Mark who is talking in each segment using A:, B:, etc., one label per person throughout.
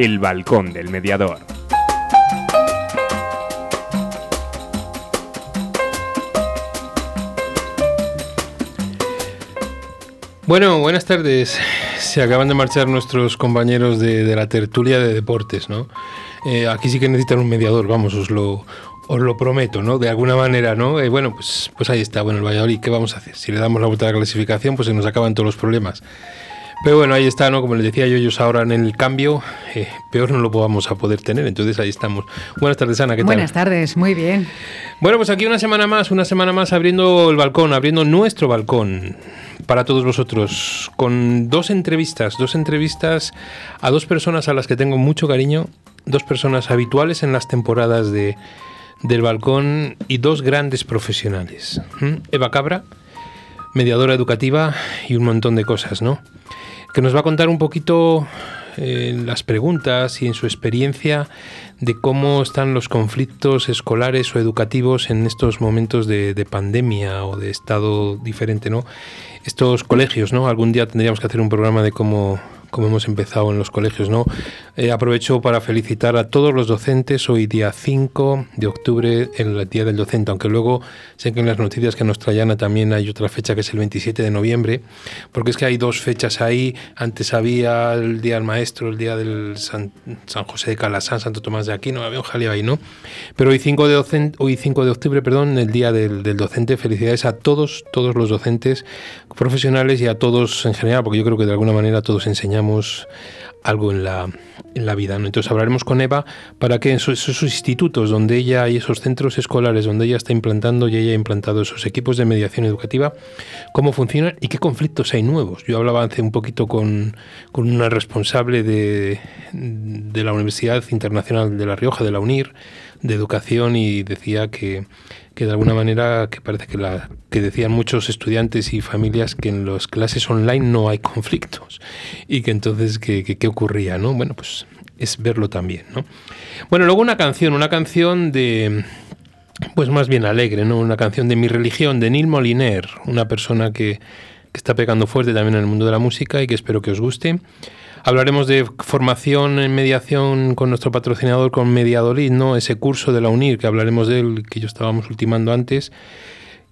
A: El Balcón del Mediador.
B: Bueno, buenas tardes. Se acaban de marchar nuestros compañeros de, la tertulia de deportes, ¿no? Eh, aquí sí que necesitan un mediador, vamos, os lo, os lo prometo, ¿no? De alguna manera, ¿no? Eh, bueno, pues, pues ahí está, bueno, el Valladolid, ¿qué vamos a hacer? Si le damos la vuelta a la clasificación, pues se nos acaban todos los problemas. Pero bueno, ahí está, ¿no? Como les decía yo, ellos ahora en el cambio, eh, peor no lo vamos a poder tener, entonces ahí estamos. Buenas tardes, Ana, ¿qué tal?
C: Buenas tardes, muy bien.
B: Bueno, pues aquí una semana más, una semana más abriendo el balcón, abriendo nuestro balcón para todos vosotros con dos entrevistas, dos entrevistas a dos personas a las que tengo mucho cariño, dos personas habituales en las temporadas de, del balcón y dos grandes profesionales. Eva Cabra, mediadora educativa y un montón de cosas, ¿no? Que nos va a contar un poquito en las preguntas y en su experiencia de cómo están los conflictos escolares o educativos en estos momentos de, de pandemia o de estado diferente, ¿no? estos colegios, ¿no? Algún día tendríamos que hacer un programa de cómo como hemos empezado en los colegios. ¿no? Eh, aprovecho para felicitar a todos los docentes hoy día 5 de octubre, el Día del Docente, aunque luego sé que en las noticias que nos traían también hay otra fecha que es el 27 de noviembre, porque es que hay dos fechas ahí. Antes había el Día del Maestro, el Día del San, José de Calasán, Santo Tomás de Aquino, había un jaleo ahí, ¿no? Pero hoy 5 de, docente, hoy 5 de octubre, perdón, el Día del, del Docente, felicidades a todos, todos los docentes profesionales y a todos en general, porque yo creo que de alguna manera todos enseñamos algo en la, en la vida. Entonces hablaremos con Eva para que en esos, institutos donde ella y esos centros escolares donde ella está implantando y ella ha implantado esos equipos de mediación educativa, cómo funcionan y qué conflictos hay nuevos. Yo hablaba hace un poquito con, con una responsable de, de la Universidad Internacional de La Rioja, de la UNIR, de educación, y decía que que de alguna manera que parece que, la, que decían muchos estudiantes y familias que en las clases online no hay conflictos y que entonces qué ocurría, ¿no? Bueno, pues es verlo también, ¿no? Bueno, luego una canción, una canción de pues más bien alegre, ¿no? Una canción de mi religión, de Neil Moliner, una persona que, que está pegando fuerte también en el mundo de la música y que espero que os guste. Hablaremos de formación en mediación con nuestro patrocinador, con Mediadolid, ¿no? Ese curso de la UNIR, que hablaremos de él, que yo estábamos ultimando antes,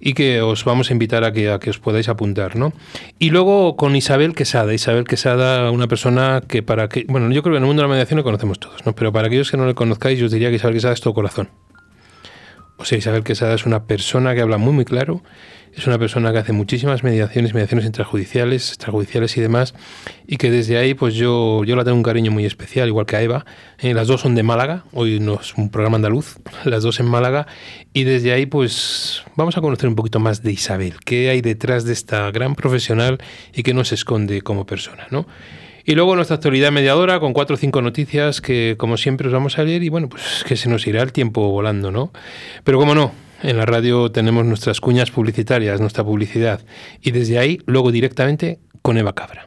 B: y que os vamos a invitar a que, a que os podáis apuntar, ¿no? Y luego con Isabel Quesada. Isabel Quesada, una persona que para que... Bueno, yo creo que en el mundo de la mediación lo conocemos todos, ¿no? Pero para aquellos que no le conozcáis, yo os diría que Isabel Quesada es todo corazón. Sea, Isabel Quesada es una persona que habla muy, muy claro es una persona que hace muchísimas mediaciones, mediaciones intrajudiciales, extrajudiciales y demás, y que desde ahí pues yo, yo la tengo un cariño muy especial, igual que a Eva. Eh, las dos son de Málaga, hoy no es un programa andaluz, las dos en Málaga, y desde ahí pues vamos a conocer un poquito más de Isabel, qué hay detrás de esta gran profesional y qué nos esconde como persona, ¿no? Y luego nuestra actualidad mediadora con cuatro o cinco noticias que, como siempre, os vamos a leer y bueno, pues que se nos irá el tiempo volando, ¿no? Pero como no, en la radio tenemos nuestras cuñas publicitarias, nuestra publicidad, y desde ahí luego directamente con Eva Cabra.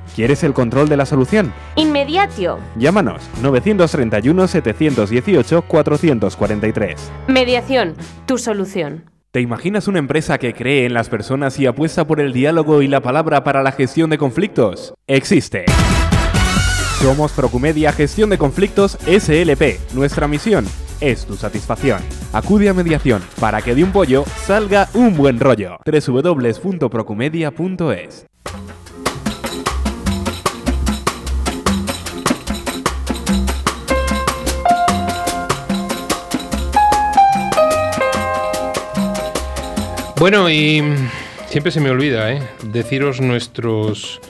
A: ¿Quieres el control de la solución?
D: Inmediatio.
A: Llámanos 931-718-443.
D: Mediación, tu solución.
A: ¿Te imaginas una empresa que cree en las personas y apuesta por el diálogo y la palabra para la gestión de conflictos? Existe. Somos Procumedia Gestión de Conflictos SLP. Nuestra misión es tu satisfacción. Acude a mediación para que de un pollo salga un buen rollo. www.procumedia.es
B: Bueno, y siempre se me olvida, ¿eh? Deciros nuestros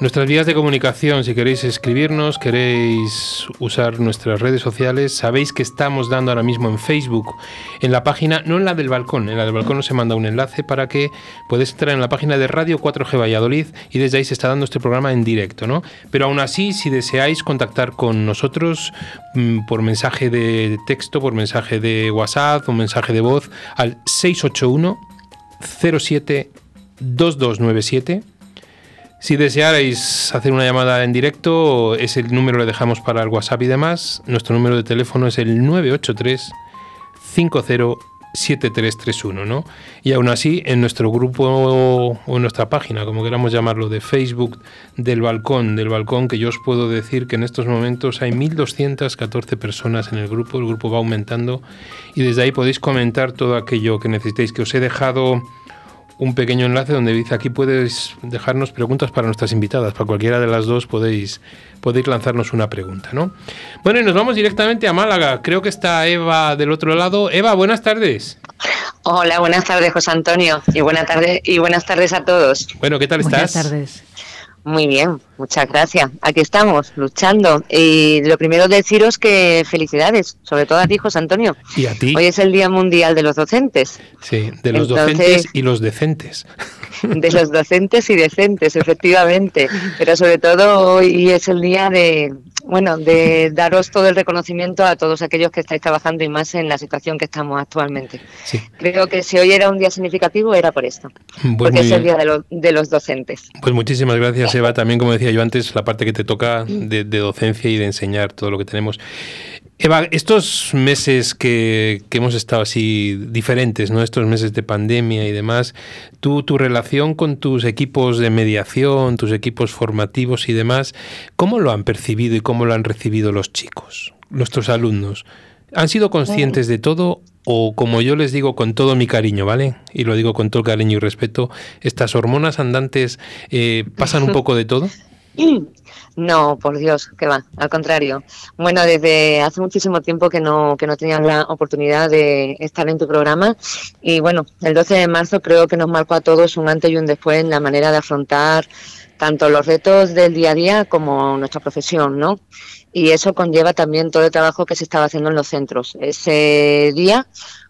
B: Nuestras vías de comunicación, si queréis escribirnos, queréis usar nuestras redes sociales, sabéis que estamos dando ahora mismo en Facebook, en la página, no en la del balcón, en la del balcón os se manda un enlace para que podáis entrar en la página de Radio 4G Valladolid y desde ahí se está dando este programa en directo, ¿no? Pero aún así, si deseáis contactar con nosotros mm, por mensaje de texto, por mensaje de WhatsApp o mensaje de voz al 681 07 2297 si desearais hacer una llamada en directo, ese número le dejamos para el WhatsApp y demás. Nuestro número de teléfono es el 983 507331, ¿no? Y aún así, en nuestro grupo o en nuestra página, como queramos llamarlo, de Facebook del balcón, del balcón, que yo os puedo decir que en estos momentos hay 1214 personas en el grupo, el grupo va aumentando y desde ahí podéis comentar todo aquello que necesitéis, que os he dejado un pequeño enlace donde dice aquí puedes dejarnos preguntas para nuestras invitadas. Para cualquiera de las dos podéis, podéis lanzarnos una pregunta, ¿no? Bueno, y nos vamos directamente a Málaga. Creo que está Eva del otro lado. Eva, buenas tardes.
C: Hola, buenas tardes, José Antonio. Y buenas tardes, y buenas tardes a todos.
B: Bueno, ¿qué tal estás?
E: Buenas tardes.
C: Muy bien, muchas gracias. Aquí estamos, luchando. Y lo primero deciros que felicidades, sobre todo a ti, José Antonio.
B: Y a ti.
C: Hoy es el Día Mundial de los Docentes.
B: Sí, de los
C: Entonces-
B: docentes y los decentes.
C: De los docentes y decentes, efectivamente. Pero sobre todo hoy es el día de, bueno, de daros todo el reconocimiento a todos aquellos que estáis trabajando y más en la situación que estamos actualmente.
B: Sí.
C: Creo que si hoy era un día significativo era por esto,
B: Pues
C: porque es el día de, los- de los docentes.
B: Pues muchísimas gracias, Eva. También, como decía yo antes, la parte que te toca de, de docencia y de enseñar todo lo que tenemos. Eva, estos meses que, que hemos estado así diferentes, ¿no? Estos meses de pandemia y demás, tú, tu relación con tus equipos de mediación, tus equipos formativos y demás, ¿cómo lo han percibido y cómo lo han recibido los chicos, nuestros alumnos? ¿Han sido conscientes de todo o, como yo les digo con todo mi cariño, ¿vale? Y lo digo con todo cariño y respeto, estas hormonas andantes eh, pasan un poco de todo?
C: No, por Dios, que va, al contrario. Bueno, desde hace muchísimo tiempo que no, que no tenía la oportunidad de estar en tu programa y bueno, el 12 de marzo creo que nos marcó a todos un antes y un después en la manera de afrontar tanto los retos del día a día como nuestra profesión, ¿no? Y eso conlleva también todo el trabajo que se estaba haciendo en los centros. Ese día,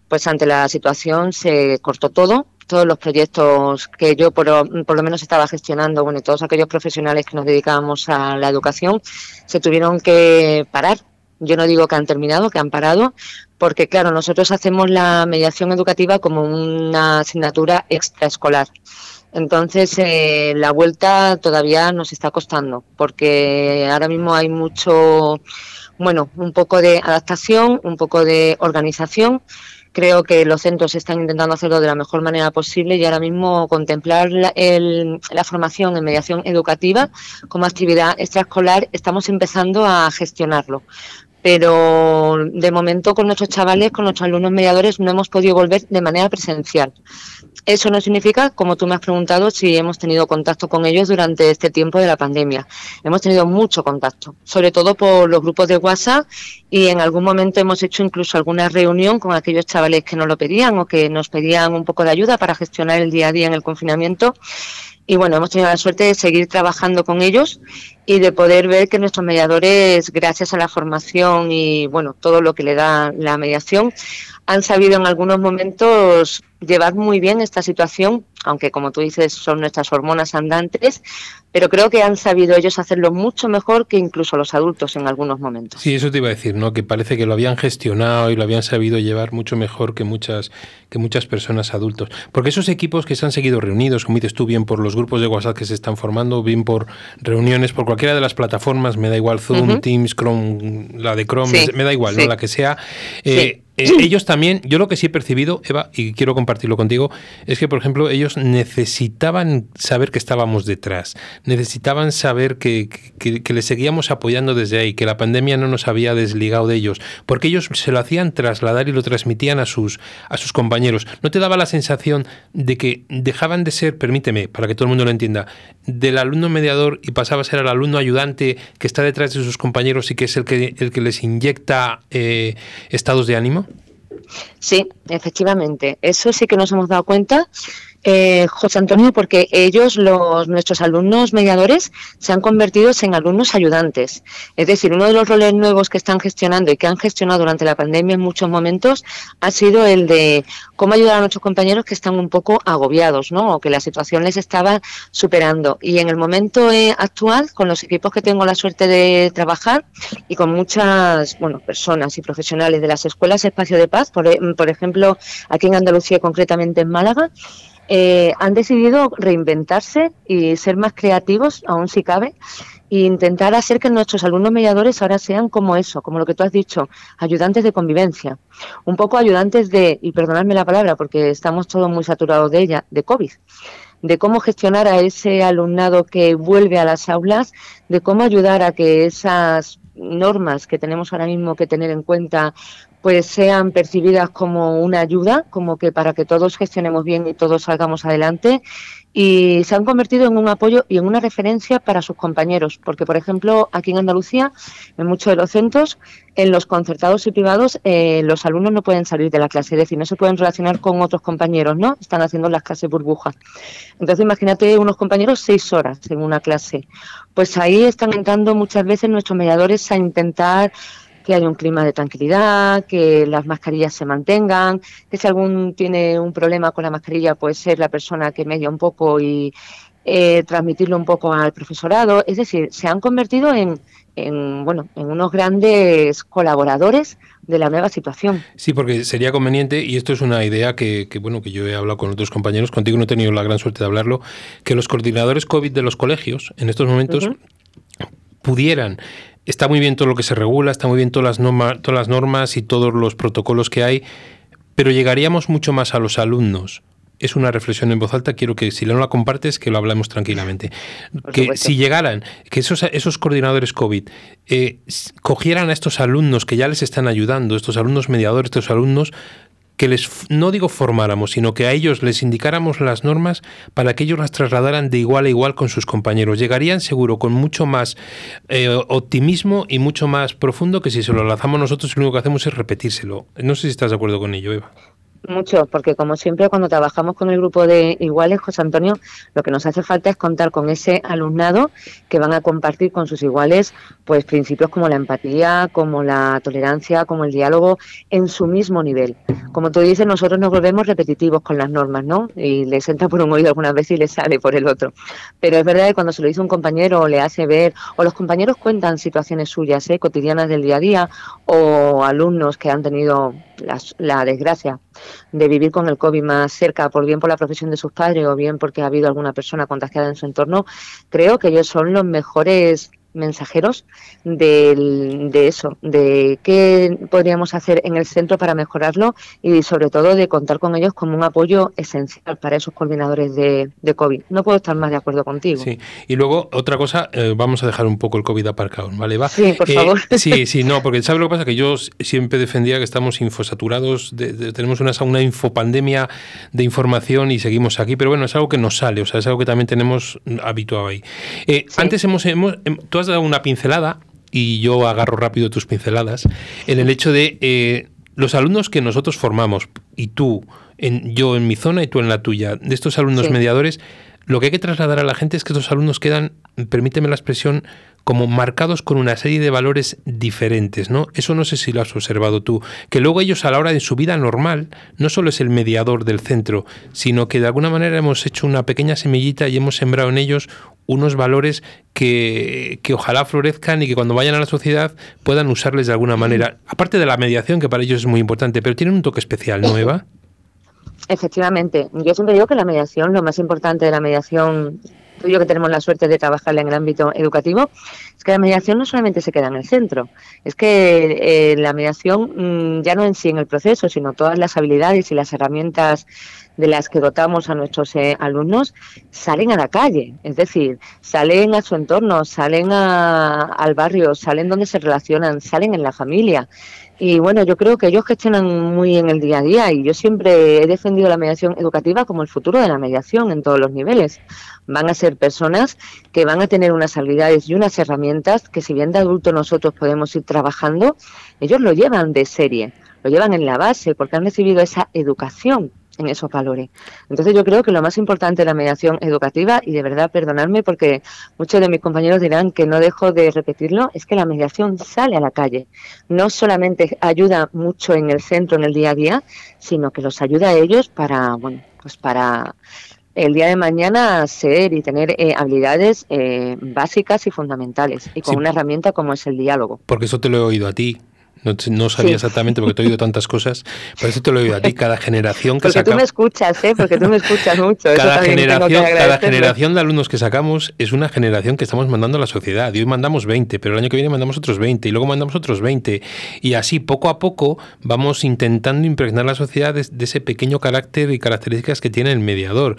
C: pues ante la situación se cortó todo, todos los proyectos que yo por, lo- por lo menos estaba gestionando, bueno, y todos aquellos profesionales que nos dedicábamos a la educación, se tuvieron que parar. Yo no digo que han terminado, que han parado, porque claro, nosotros hacemos la mediación educativa como una asignatura extraescolar. Entonces, eh, la vuelta todavía nos está costando, porque ahora mismo hay mucho, bueno, un poco de adaptación, un poco de organización. Creo que los centros están intentando hacerlo de la mejor manera posible y ahora mismo contemplar la, el- la formación en mediación educativa como actividad extraescolar estamos empezando a gestionarlo. Pero de momento con nuestros chavales, con nuestros alumnos mediadores, no hemos podido volver de manera presencial. Eso no significa, como tú me has preguntado, si hemos tenido contacto con ellos durante este tiempo de la pandemia. Hemos tenido mucho contacto, sobre todo por los grupos de WhatsApp y en algún momento hemos hecho incluso alguna reunión con aquellos chavales que nos lo pedían o que nos pedían un poco de ayuda para gestionar el día a día en el confinamiento. Y bueno, hemos tenido la suerte de seguir trabajando con ellos y de poder ver que nuestros mediadores, gracias a la formación y bueno, todo lo que le da la mediación, han sabido en algunos momentos llevar muy bien esta situación, aunque como tú dices son nuestras hormonas andantes, pero creo que han sabido ellos hacerlo mucho mejor que incluso los adultos en algunos momentos.
B: Sí, eso te iba a decir, ¿no? Que parece que lo habían gestionado y lo habían sabido llevar mucho mejor que muchas, que muchas personas adultos. Porque esos equipos que se han seguido reunidos, como dices tú, bien por los grupos de WhatsApp que se están formando, bien por reuniones, por cualquiera de las plataformas, me da igual Zoom. Teams, Chrome, la de Chrome,
C: Sí,
B: me da igual, ¿no?
C: sí.
B: La que sea. eh, eh, ellos también, yo lo que sí he percibido, Eva, y quiero compartirlo contigo, es que, por ejemplo, ellos necesitaban saber que estábamos detrás, necesitaban saber que, que, que les seguíamos apoyando desde ahí, que la pandemia no nos había desligado de ellos, porque ellos se lo hacían trasladar y lo transmitían a sus, a sus compañeros. ¿No te daba la sensación de que dejaban de ser, permíteme, para que todo el mundo lo entienda, del alumno mediador y pasaba a ser el alumno ayudante que está detrás de sus compañeros y que es el que, el que les inyecta eh, estados de ánimo?
C: Sí, efectivamente. Eso sí que nos hemos dado cuenta Eh, José Antonio, porque ellos, los, nuestros alumnos mediadores, se han convertido en alumnos ayudantes. Es decir, uno de los roles nuevos que están gestionando y que han gestionado durante la pandemia en muchos momentos ha sido el de cómo ayudar a nuestros compañeros que están un poco agobiados, ¿no? O que la situación les estaba superando. Y en el momento eh, actual, con los equipos que tengo la suerte de trabajar y con muchas, bueno, personas y profesionales de las escuelas Espacio de Paz, por, por ejemplo, aquí en Andalucía, concretamente en Málaga, eh, han decidido reinventarse y ser más creativos, aún si cabe, e intentar hacer que nuestros alumnos mediadores ahora sean como eso, como lo que tú has dicho, ayudantes de convivencia, un poco ayudantes de, y perdonadme la palabra porque estamos todos muy saturados de ella, de COVID, de cómo gestionar a ese alumnado que vuelve a las aulas, de cómo ayudar a que esas normas que tenemos ahora mismo que tener en cuenta pues sean percibidas como una ayuda, como que para que todos gestionemos bien y todos salgamos adelante y se han convertido en un apoyo y en una referencia para sus compañeros, porque por ejemplo aquí en Andalucía, en muchos de los centros, en los concertados y privados, eh, los alumnos no pueden salir de la clase, es decir, no se pueden relacionar con otros compañeros, ¿no? Están haciendo las clases burbujas. Entonces imagínate unos compañeros seis horas en una clase. Pues ahí están entrando muchas veces nuestros mediadores a intentar que haya un clima de tranquilidad, que las mascarillas se mantengan, que si algún tiene un problema con la mascarilla, puede ser la persona que media un poco y eh, transmitirlo un poco al profesorado. Es decir, se han convertido en, en, bueno, en unos grandes colaboradores de la nueva situación.
B: Sí, porque sería conveniente, y esto es una idea que, bueno, que yo he hablado con otros compañeros, contigo no he tenido la gran suerte de hablarlo, que los coordinadores COVID de los colegios en estos momentos pudieran está muy bien todo lo que se regula, está muy bien todas las, todas las normas y todos los protocolos que hay, pero llegaríamos mucho más a los alumnos. Es una reflexión en voz alta, quiero que si no la compartes, que lo hablemos tranquilamente. que si llegaran, que esos, esos coordinadores COVID eh, cogieran a estos alumnos que ya les están ayudando, estos alumnos mediadores, estos alumnos que les, no digo formáramos, sino que a ellos les indicáramos las normas para que ellos las trasladaran de igual a igual con sus compañeros. Llegarían seguro con mucho más eh, optimismo y mucho más profundo que si se lo lanzamos nosotros lo único que hacemos es repetírselo. No sé si estás de acuerdo con ello, Eva.
C: Mucho, porque como siempre cuando trabajamos con el grupo de iguales, José Antonio, lo que nos hace falta es contar con ese alumnado que van a compartir con sus iguales pues principios como la empatía, como la tolerancia, como el diálogo en su mismo nivel. Como tú dices, nosotros nos volvemos repetitivos con las normas, ¿no? Y les entra por un oído algunas veces y les sale por el otro. Pero es verdad que cuando se lo dice un compañero o le hace ver, o los compañeros cuentan situaciones suyas, ¿eh? cotidianas del día a día, o alumnos que han tenido la, desgracia de vivir con el COVID más cerca, por bien por la profesión de sus padres o bien porque ha habido alguna persona contagiada en su entorno, creo que ellos son los mejores mensajeros de, de, eso, de qué podríamos hacer en el centro para mejorarlo y sobre todo de contar con ellos como un apoyo esencial para esos coordinadores de, de COVID. No puedo estar más de acuerdo contigo.
B: Sí, y luego otra cosa, eh, vamos a dejar un poco el COVID aparcado, ¿vale? Va.
C: Sí, por
B: eh,
C: favor.
B: Sí, sí, no, porque ¿sabes lo que pasa? Que yo siempre defendía que estamos infosaturados, tenemos una, una infopandemia de información y seguimos aquí, pero bueno, es algo que nos sale, o sea, es algo que también tenemos habituado ahí. Eh, antes hemos, hemos, em, has dado una pincelada, y yo agarro rápido tus pinceladas, en el hecho de eh, los alumnos que nosotros formamos, y tú, en, yo en mi zona y tú en la tuya, de estos alumnos mediadores, lo que hay que trasladar a la gente es que estos alumnos quedan, permíteme la expresión, como marcados con una serie de valores diferentes, ¿no? Eso no sé si lo has observado tú, que luego ellos a la hora de su vida normal no solo es el mediador del centro, sino que de alguna manera hemos hecho una pequeña semillita y hemos sembrado en ellos unos valores que, que, ojalá florezcan y que cuando vayan a la sociedad puedan usarles de alguna manera. Aparte de la mediación, que para ellos es muy importante, pero tienen un toque especial, ¿no, Eva?
C: Efectivamente. Yo siempre digo que la mediación, lo más importante de la mediación tú que tenemos la suerte de trabajar en el ámbito educativo, es que la mediación no solamente se queda en el centro, es que eh, la mediación mm, ya no en sí en el proceso, sino todas las habilidades y las herramientas de las que dotamos a nuestros eh, alumnos salen a la calle, es decir, salen a su entorno, salen al barrio, salen donde se relacionan, salen en la familia. Y bueno, yo creo que ellos gestionan muy en el día a día y yo siempre he defendido la mediación educativa como el futuro de la mediación en todos los niveles. Van a ser personas que van a tener unas habilidades y unas herramientas que si bien de adulto nosotros podemos ir trabajando, ellos lo llevan de serie, lo llevan en la base porque han recibido esa educación en esos valores. Entonces yo creo que lo más importante de la mediación educativa, y de verdad perdonadme porque muchos de mis compañeros dirán que no dejo de repetirlo, es que la mediación sale a la calle. No solamente ayuda mucho en el centro, en el día a día, sino que los ayuda a ellos para, bueno, pues para el día de mañana ser y tener eh, habilidades eh, básicas y fundamentales y con una herramienta como es el diálogo.
B: Porque eso te lo he oído a ti no, sabía exactamente porque te he oído tantas cosas. Por eso te lo he oído a ti. Cada generación que
C: Porque tú me escuchas, ¿eh? Porque tú me escuchas mucho.
B: Cada, generación, cada generación de alumnos que sacamos es una generación que estamos mandando a la sociedad. Y hoy mandamos 20, pero el año que viene mandamos otros 20 y luego mandamos otros 20. Y así, poco a poco, vamos intentando impregnar la sociedad de, ese pequeño carácter y características que tiene el mediador.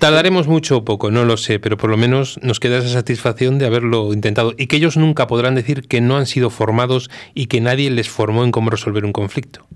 B: Tardaremos mucho o poco, no lo sé, pero por lo menos nos queda esa satisfacción de haberlo intentado. Y que ellos nunca podrán decir que no han sido formados y que nadie les formó en cómo resolver un conflicto.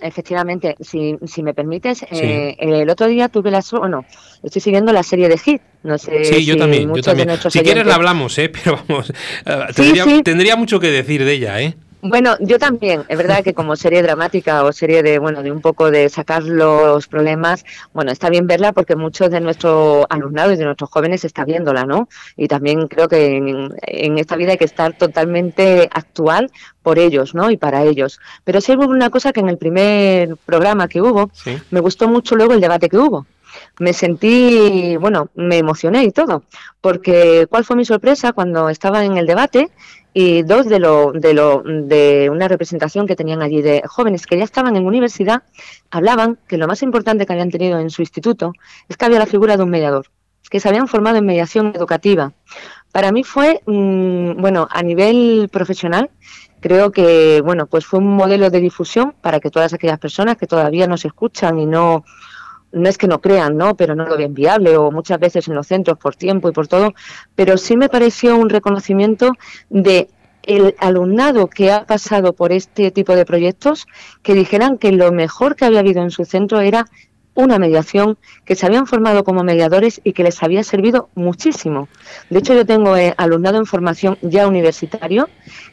C: Efectivamente, si, si me permites, eh, el otro día tuve la bueno, estoy siguiendo la serie de Hit. No sé
B: sí, yo también, yo también. Si quieres la hablamos, ¿eh? pero vamos, eh, tendría, tendría mucho que decir de ella, ¿eh?
C: Bueno, yo también. Es verdad que como serie dramática o serie de, bueno, de un poco de sacar los problemas, bueno, está bien verla porque muchos de nuestros alumnados y de nuestros jóvenes están viéndola, ¿no? Y también creo que en, esta vida hay que estar totalmente actual por ellos, ¿no? Y para ellos. Pero sí hubo una cosa que en el primer programa que hubo, me gustó mucho luego el debate que hubo me sentí, bueno, me emocioné y todo, porque ¿cuál fue mi sorpresa cuando estaba en el debate y dos de, lo, de, lo, de una representación que tenían allí de jóvenes que ya estaban en universidad hablaban que lo más importante que habían tenido en su instituto es que había la figura de un mediador, que se habían formado en mediación educativa. Para mí fue, mm, bueno, a nivel profesional, creo que, bueno, pues fue un modelo de difusión para que todas aquellas personas que todavía no se escuchan y no no es que no crean, ¿no? Pero no lo ven viable o muchas veces en los centros por tiempo y por todo, pero sí me pareció un reconocimiento de el alumnado que ha pasado por este tipo de proyectos que dijeran que lo mejor que había habido en su centro era una mediación, que se habían formado como mediadores y que les había servido muchísimo. De hecho, yo tengo eh, alumnado en formación ya universitario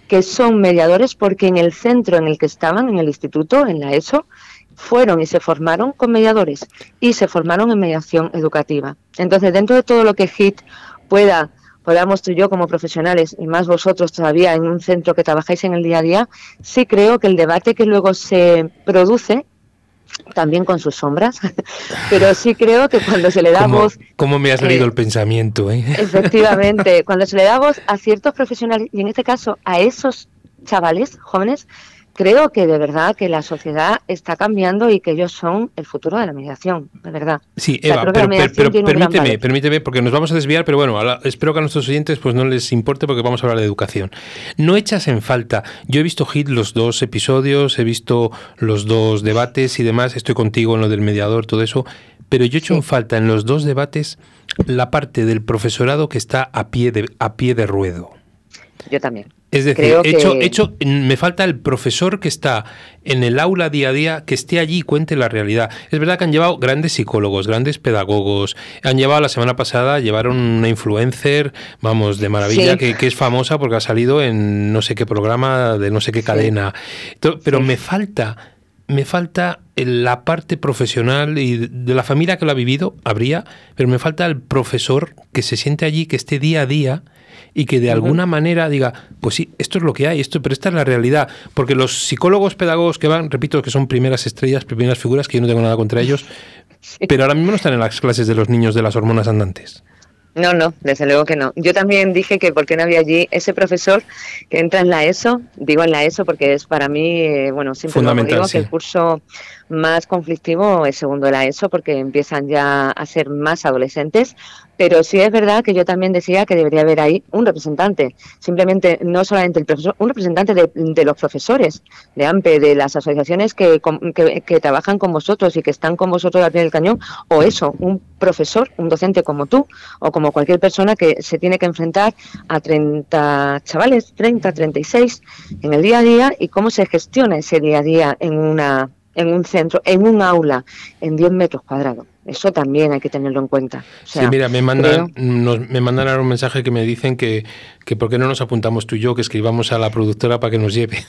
C: que son mediadores porque en el centro en el que estaban, en el instituto, en la ESO, fueron y se formaron con mediadores y se formaron en mediación educativa. Entonces, dentro de todo lo que HIT pueda, podamos tú y yo como profesionales, y más vosotros todavía en un centro que trabajáis en el día a día, sí creo que el debate que luego se produce también con sus sombras, pero sí creo que cuando se le da voz...
B: ¿Cómo me has leído eh, el pensamiento? Eh?
C: Efectivamente, cuando se le da voz a ciertos profesionales, y en este caso a esos chavales jóvenes, creo que de verdad que la sociedad está cambiando y que ellos son el futuro de la mediación, de verdad.
B: Sí, Eva, pero, permíteme, permíteme, porque nos vamos a desviar, pero bueno, espero que a nuestros oyentes pues no les importe porque vamos a hablar de educación. No echas en falta, yo he visto Hit los dos episodios, he visto los dos debates y demás, estoy contigo en lo del mediador, todo eso, pero yo echo en falta en los dos debates la parte del profesorado que está a pie de, a pie de ruedo.
C: Yo también.
B: Es decir, hecho, hecho, me falta el profesor que está en el aula día a día, que esté allí y cuente la realidad. Es verdad que han llevado grandes psicólogos, grandes pedagogos. Han llevado la semana pasada, llevaron una influencer, vamos, de maravilla, que, es famosa porque ha salido en no sé qué programa, de no sé qué cadena. Pero me falta me falta la parte profesional y de la familia que lo ha vivido, habría, pero me falta el profesor que se siente allí, que esté día a día y que de alguna manera diga, pues sí, esto es lo que hay, esto, pero esta es la realidad. Porque los psicólogos, pedagogos que van, repito, que son primeras estrellas, primeras figuras, que yo no tengo nada contra ellos, pero ahora mismo no están en las clases de los niños de las hormonas andantes.
C: No, no, desde luego que no. Yo también dije que porque no había allí ese profesor que entra en la ESO, digo en la ESO porque es para mí, eh, bueno, siempre lo digo, que el curso más conflictivo es segundo de la ESO porque empiezan ya a ser más adolescentes, pero sí es verdad que yo también decía que debería haber ahí un representante, simplemente no solamente el profesor, un representante de, los profesores de AMPE, de las asociaciones que, que, trabajan con vosotros y que están con vosotros al pie del cañón, o eso, un profesor, un docente como tú, o como cualquier persona que se tiene que enfrentar a 30 chavales, 30, 36 en el día a día y cómo se gestiona ese día a día en una en un centro, en un aula, en 10 metros cuadrados. Eso también hay que tenerlo en cuenta.
B: sí, mira, me mandan, me mandan ahora un mensaje que me dicen que, que por qué no nos apuntamos tú y yo, que escribamos a la productora para que nos lleve.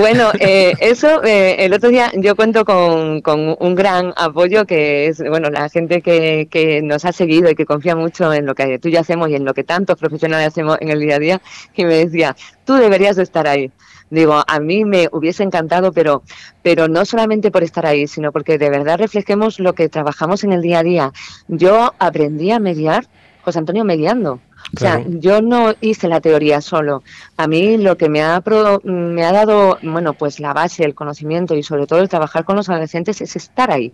C: Bueno, eh, eso, eh, el otro día yo cuento con, con, un gran apoyo que es, bueno, la gente que, que nos ha seguido y que confía mucho en lo que tú y yo hacemos y en lo que tantos profesionales hacemos en el día a día, y me decía, tú deberías estar ahí. Digo, a mí me hubiese encantado, pero, pero no solamente por estar ahí, sino porque de verdad reflejemos lo que trabajamos en el día a día. Yo aprendí a mediar, José Antonio mediando. O sea, yo no hice la teoría solo. A mí lo que me ha, me ha dado, bueno, pues la base, el conocimiento y sobre todo el trabajar con los adolescentes es estar ahí.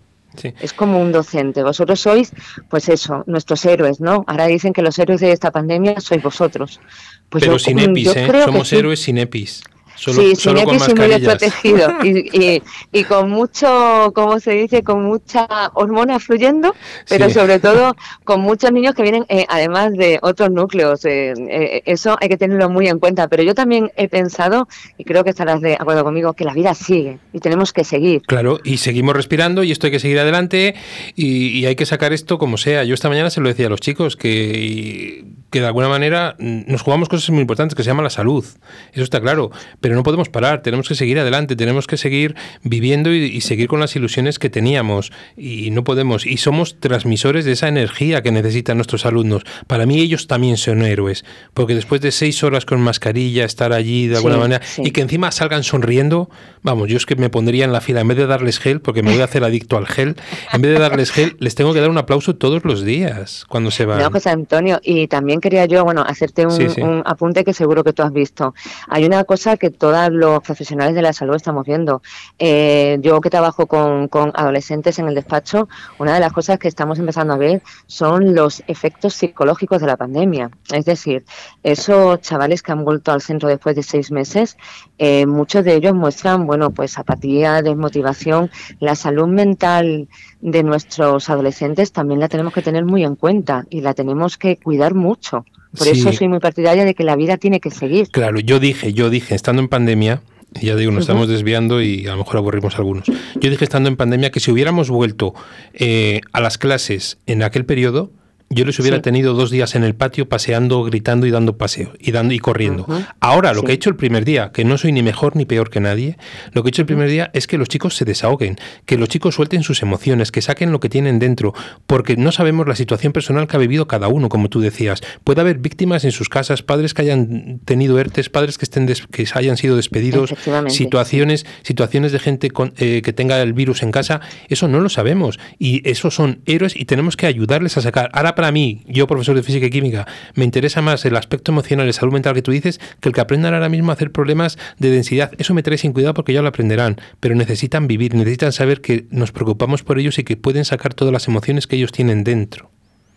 C: Es como un docente. Vosotros sois, pues eso, nuestros héroes, ¿no? Ahora dicen que los héroes de esta pandemia sois vosotros. Pues
B: Pero sin EPIs, ¿eh? Somos héroes sin EPIs
C: sí, sin EPI muy desprotegido y, y, con mucho, ¿cómo se dice? Con mucha hormona fluyendo, pero sobre todo con muchos niños que vienen eh, además de otros núcleos. Eh, eh, eso hay que tenerlo muy en cuenta. Pero yo también he pensado, y creo que estarás de acuerdo conmigo, que la vida sigue y tenemos que seguir.
B: Claro, y seguimos respirando y esto hay que seguir adelante y, hay que sacar esto como sea. Yo esta mañana se lo decía a los chicos que, que de alguna manera nos jugamos cosas muy importantes que se llama la salud. Eso está claro. Pero no podemos parar, tenemos que seguir adelante, tenemos que seguir viviendo y, seguir con las ilusiones que teníamos y no podemos. Y somos transmisores de esa energía que necesitan nuestros alumnos. Para mí ellos también son héroes, porque después de seis horas con mascarilla, estar allí de alguna manera y que encima salgan sonriendo, vamos, yo es que me pondría en la fila, en vez de darles gel, porque me voy a hacer adicto al gel, en vez de darles gel, les tengo que dar un aplauso todos los días cuando se van.
C: No, José Antonio, y también quería yo, bueno, hacerte un, un apunte que seguro que tú has visto. Hay una cosa que todos los profesionales de la salud estamos viendo. Eh, yo que trabajo con, adolescentes en el despacho, una de las cosas que estamos empezando a ver son los efectos psicológicos de la pandemia. Es decir, esos chavales que han vuelto al centro después de seis meses, eh, muchos de ellos muestran, bueno, pues apatía, desmotivación. La salud mental de nuestros adolescentes también la tenemos que tener muy en cuenta y la tenemos que cuidar mucho. Por eso soy muy partidaria de que la vida tiene que seguir.
B: Claro, yo dije, yo dije, estando en pandemia, ya digo, nos estamos desviando y a lo mejor aburrimos a algunos. Yo dije estando en pandemia que si hubiéramos vuelto eh, a las clases en aquel periodo, yo les hubiera tenido dos días en el patio paseando, gritando y dando paseo y dando y corriendo. Ahora, lo que he hecho el primer día, que no soy ni mejor ni peor que nadie, lo que he hecho el primer día es que los chicos se desahoguen, que los chicos suelten sus emociones, que saquen lo que tienen dentro, porque no sabemos la situación personal que ha vivido cada uno, como tú decías. Puede haber víctimas en sus casas, padres que hayan tenido ERTES, padres que estén que hayan sido despedidos, situaciones, situaciones de gente eh, que tenga el virus en casa, eso no lo sabemos y esos son héroes y tenemos que ayudarles a sacar. Ahora para mí, yo profesor de física y química, me interesa más el aspecto emocional y salud mental que tú dices que el que aprendan ahora mismo a hacer problemas de densidad. Eso me trae sin cuidado porque ya lo aprenderán, pero necesitan vivir, necesitan saber que nos preocupamos por ellos y que pueden sacar todas las emociones que ellos tienen dentro.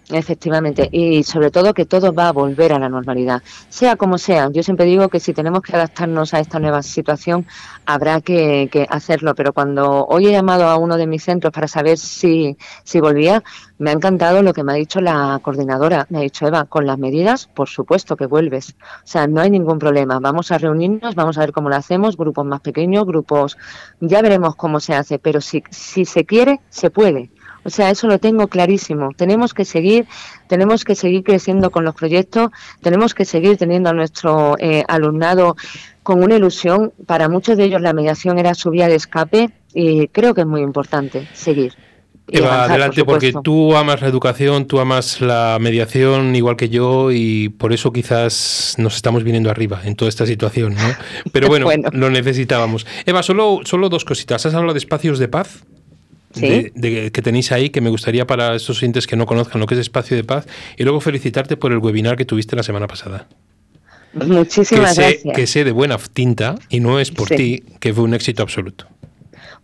C: Efectivamente, y sobre todo que todo va a volver a la normalidad, sea como sea. Yo siempre digo que si tenemos que adaptarnos a esta nueva situación, habrá que, hacerlo, pero cuando hoy he llamado a uno de mis centros para saber si, si volvía, me ha encantado lo que me ha dicho la coordinadora. Me ha dicho, Eva, con las medidas, por supuesto que vuelves. O sea, no hay ningún problema. Vamos a reunirnos, vamos a ver cómo lo hacemos, grupos más pequeños, grupos, ya veremos cómo se hace, pero si, si se quiere, se puede. O sea, eso lo tengo clarísimo. Tenemos que seguir, tenemos que seguir creciendo con los proyectos, tenemos que seguir teniendo a nuestro eh, alumnado con una ilusión. Para muchos de ellos la mediación era su vía de escape y creo que es muy importante seguir.
B: Eva, adelante, porque tú amas la educación, tú amas la mediación igual que yo y por eso quizás nos estamos viniendo arriba en toda esta situación, ¿no? Pero bueno, lo necesitábamos. Eva, solo, solo dos cositas. ¿Has hablado de espacios de paz? De, que tenéis ahí, que me gustaría para estos oyentes que no conozcan lo que es Espacio de Paz, y luego felicitarte por el webinar que tuviste la semana pasada.
C: Muchísimas
B: que
C: gracias.
B: que sé de buena tinta, y no es por ti, que fue un éxito absoluto.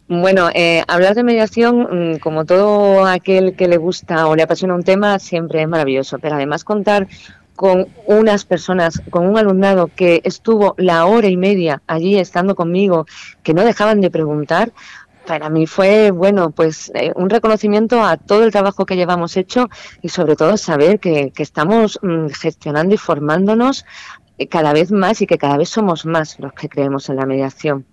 C: Bueno, eh, hablar de mediación, mm, como todo aquel que le gusta o le apasiona un tema, siempre es maravilloso, pero además contar con unas personas, con un alumnado que estuvo la hora y media allí estando conmigo, que no dejaban de preguntar, para mí fue, bueno, pues eh, un reconocimiento a todo el trabajo que llevamos hecho y sobre todo saber que, estamos mm, gestionando y formándonos cada vez más y que cada vez somos más los que creemos en la mediación.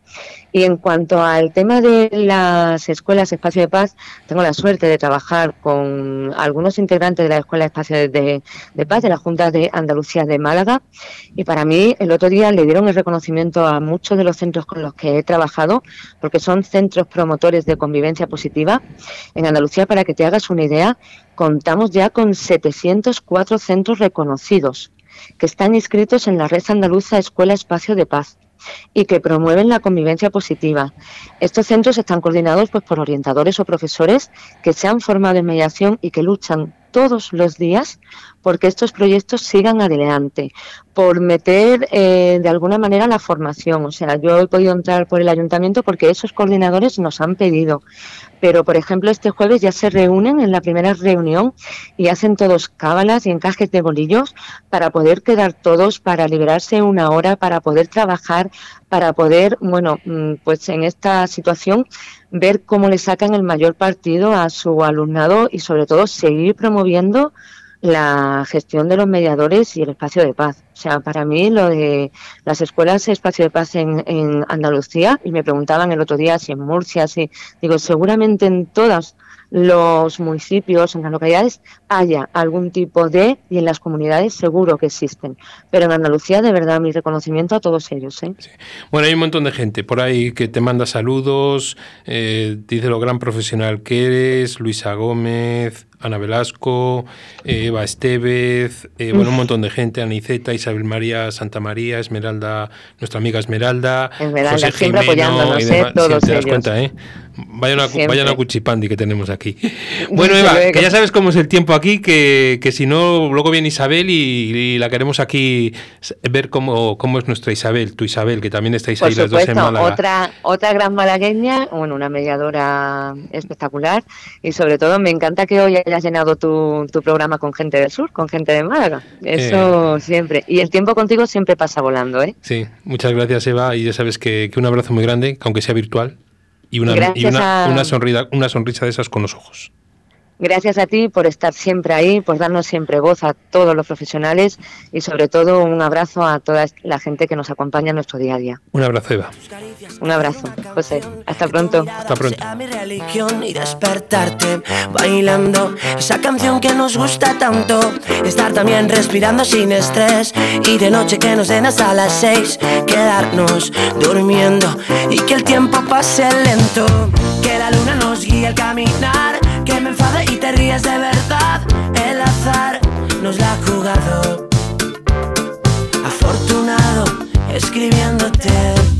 C: Y en cuanto al tema de las escuelas Espacio de Paz, tengo la suerte de trabajar con algunos integrantes de la Escuela Espacio de, Paz de la Junta de Andalucía de Málaga. Y para mí, el otro día le dieron el reconocimiento a muchos de los centros con los que he trabajado, porque son centros promotores de convivencia positiva. En Andalucía, para que te hagas una idea, contamos ya con 704 centros reconocidos que están inscritos en la red andaluza Escuela Espacio de Paz y que promueven la convivencia positiva. Estos centros están coordinados pues, por orientadores o profesores que se han formado en mediación y que luchan todos los días porque estos proyectos sigan adelante, por meter eh, de alguna manera la formación. O sea, yo he podido entrar por el ayuntamiento porque esos coordinadores nos han pedido. Pero, por ejemplo, este jueves ya se reúnen en la primera reunión y hacen todos cábalas y encajes de bolillos para poder quedar todos, para liberarse una hora, para poder trabajar, para poder, bueno, mm, pues en esta situación ver cómo le sacan el mayor partido a su alumnado y sobre todo seguir promoviendo la gestión de los mediadores y el espacio de paz. O sea, para mí lo de las escuelas espacio de paz en, en Andalucía, y me preguntaban el otro día si en Murcia, si digo, seguramente en todas los municipios, en las localidades, haya algún tipo de, y en las comunidades seguro que existen. Pero en Andalucía, de verdad, mi reconocimiento a todos ellos. ¿eh?
B: Bueno, hay un montón de gente por ahí que te manda saludos, eh, dice lo gran profesional que eres, Luisa Gómez, Ana Velasco, eh, Eva Estevez, eh, bueno, un montón de gente, Aniceta, Isabel María, Santa María, Esmeralda, nuestra amiga Esmeralda,
C: Esmeralda José siempre apoyándonos, ¿eh? todos
B: te das cuenta, ¿eh? Vayan a, Cuchipandi que tenemos aquí. Bueno, Eva, que ya sabes cómo es el tiempo aquí, que, que si no, luego viene Isabel y, la queremos aquí ver cómo, cómo es nuestra Isabel, tu Isabel, que también estáis ahí las dos en Málaga.
C: Otra, otra gran malagueña, bueno, una mediadora espectacular y sobre todo me encanta que hoy hayas llenado tu, tu programa con gente del sur, con gente de Málaga. Eso eh. siempre. Y el tiempo contigo siempre pasa volando, ¿eh?
B: Sí, muchas gracias Eva y ya sabes que, que un abrazo muy grande, aunque sea virtual y una, y una, una, sonrisa, una sonrisa de esas con los ojos.
C: Gracias a ti por estar siempre ahí, por darnos siempre voz a todos los profesionales y sobre todo un abrazo a toda la gente que nos acompaña en nuestro día a día.
B: Un abrazo, Eva.
C: Un abrazo, José. Hasta pronto.
B: Hasta pronto.
E: mi religión y despertarte bailando esa canción que nos gusta tanto. Estar también respirando sin estrés y de noche que nos den hasta las seis. Quedarnos durmiendo y que el tiempo pase lento. Que la luna nos guíe al caminar que me enfade y te ríes de verdad. El azar nos la ha jugado. Afortunado escribiéndote.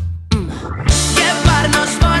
E: darnos por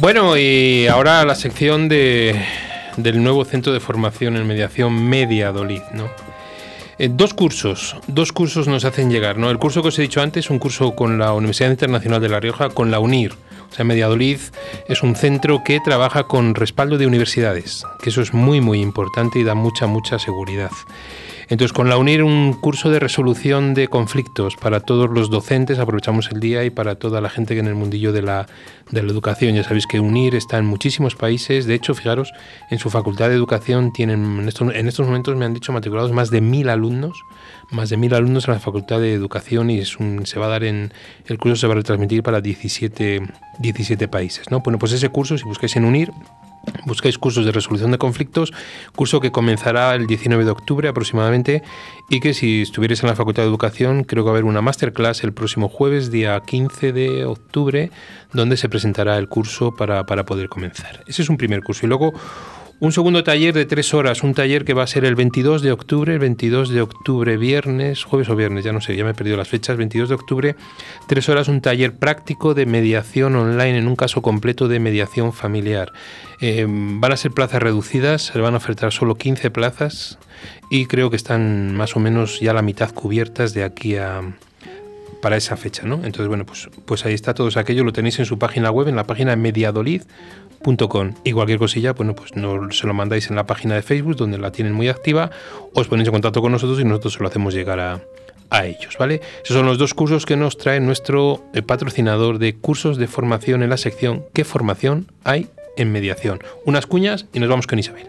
B: Bueno, y ahora la sección de, del nuevo centro de formación en mediación Mediadolid, ¿no? Eh, dos cursos, dos cursos nos hacen llegar, ¿no? El curso que os he dicho antes, un curso con la Universidad Internacional de La Rioja, con la UNIR. O sea, Mediadolid es un centro que trabaja con respaldo de universidades, que eso es muy, muy importante y da mucha, mucha seguridad. Entonces, con la UNIR, un curso de resolución de conflictos para todos los docentes, aprovechamos el día y para toda la gente que en el mundillo de la, de la educación. Ya sabéis que UNIR está en muchísimos países. De hecho, fijaros, en su facultad de educación tienen, en estos, en estos momentos me han dicho matriculados más de mil alumnos, más de mil alumnos en la facultad de educación y se va a dar en, el curso se va a retransmitir para 17, 17 países. ¿no? Bueno, pues ese curso, si buscáis en UNIR, Buscáis cursos de resolución de conflictos, curso que comenzará el 19 de octubre aproximadamente y que si estuvierais en la Facultad de Educación creo que va a haber una masterclass el próximo jueves, día 15 de octubre, donde se presentará el curso para, para poder comenzar. Ese es un primer curso. Y luego un segundo taller de tres horas, un taller que va a ser el 22 de octubre, el 22 de octubre, viernes, jueves o viernes, ya no sé, ya me he perdido las fechas, 22 de octubre, tres horas, un taller práctico de mediación online en un caso completo de mediación familiar. Eh, van a ser plazas reducidas, se van a ofertar solo 15 plazas y creo que están más o menos ya la mitad cubiertas de aquí a, para esa fecha, ¿no? Entonces, bueno, pues, pues ahí está todo aquello, lo tenéis en su página web, en la página mediadolid.com. Y cualquier cosilla, bueno, pues no se lo mandáis en la página de Facebook, donde la tienen muy activa, os ponéis en contacto con nosotros y nosotros se lo hacemos llegar a, a ellos, ¿vale? Esos son los dos cursos que nos trae nuestro eh, patrocinador de cursos de formación en la sección ¿Qué formación hay en mediación? Unas cuñas y nos vamos con Isabel.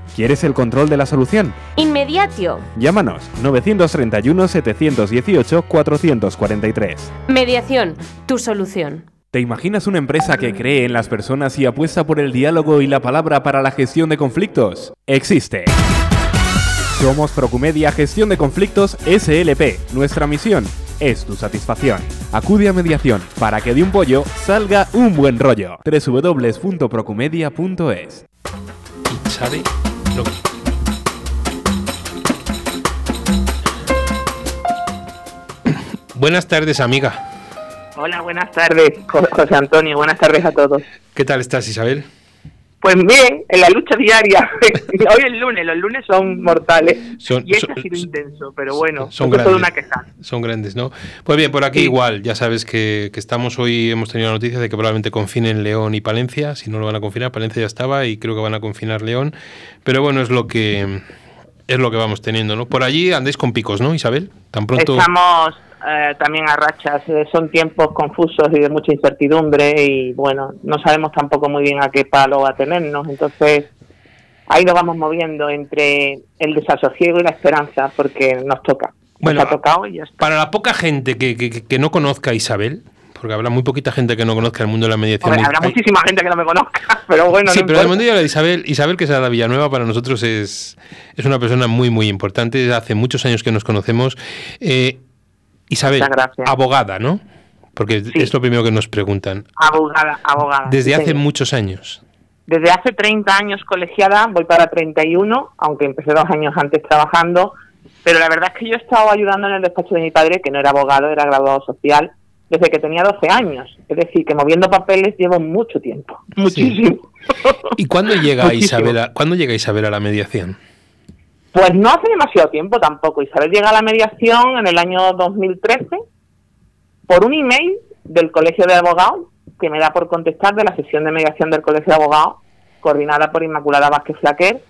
A: ¿Quieres el control de la solución?
D: Inmediatio.
A: Llámanos 931 718 443.
D: Mediación, tu solución.
A: ¿Te imaginas una empresa que cree en las personas y apuesta por el diálogo y la palabra para la gestión de conflictos? Existe. Somos Procumedia Gestión de Conflictos SLP. Nuestra misión es tu satisfacción. Acude a mediación para que de un pollo salga un buen rollo. www.procumedia.es
B: lo Buenas tardes, amiga.
F: Hola, buenas tardes, Jo- José Antonio. Buenas tardes a todos.
B: ¿Qué tal estás, Isabel?
F: Pues bien, en la lucha diaria. Hoy es lunes, los lunes son mortales.
B: Son-
F: y este
B: son-
F: ha sido intenso, pero bueno,
B: son grandes.
F: una queja.
B: Son grandes, ¿no? Pues bien, por aquí
F: Sí.
B: igual, ya sabes que, que estamos hoy, hemos tenido la noticia de que probablemente confinen León y Palencia, si no lo van a confinar, Palencia ya estaba y creo que van a confinar León, pero bueno, es lo que es lo que vamos teniendo, ¿no? Por allí andáis con picos, ¿no, Isabel? Tan pronto...
F: Estamos, eh, también a rachas. Eh, son tiempos confusos y de mucha incertidumbre y bueno, no sabemos tampoco muy bien a qué palo va a tenernos. Entonces, ahí nos vamos moviendo entre el desasosiego y la esperanza porque nos toca.
B: Bueno,
F: nos ha tocado y ya está.
B: Para la poca gente que, que- que no conozca a Isabel, porque habrá muy poquita gente que no conozca el mundo de la mediación.
F: Hombre, habrá muchísima gente que no me conozca, pero bueno,
B: sí,
F: no
B: pero
F: importa.
B: mundo de Isabel, Isabel Quesada Villanueva para nosotros es, es una persona muy, muy importante. Hace muchos años que nos conocemos. Eh, Isabel, abogada, ¿no? Porque
F: Sí.
B: es lo primero que nos preguntan.
F: abogada, abogada.
B: Desde
F: sí,
B: hace
F: señor.
B: muchos años.
F: Desde hace 30 años colegiada, voy para 31, aunque empecé dos años antes trabajando, pero la verdad es que yo he estado ayudando en el despacho de mi padre, que no era abogado, era graduado social, desde que tenía 12 años. Es decir, que moviendo papeles llevo mucho tiempo, muchísimo.
B: ¿Y cuándo llega. Isabel a, ¿cuándo llega Isabel a la mediación?
F: Pues no hace demasiado tiempo tampoco. Isabel llega a la mediación en el año 2013 por un email del Colegio de Abogados que me da por contestar de la sesión de mediación del Colegio de Abogados coordinada por Inmaculada Vázquez Flaquer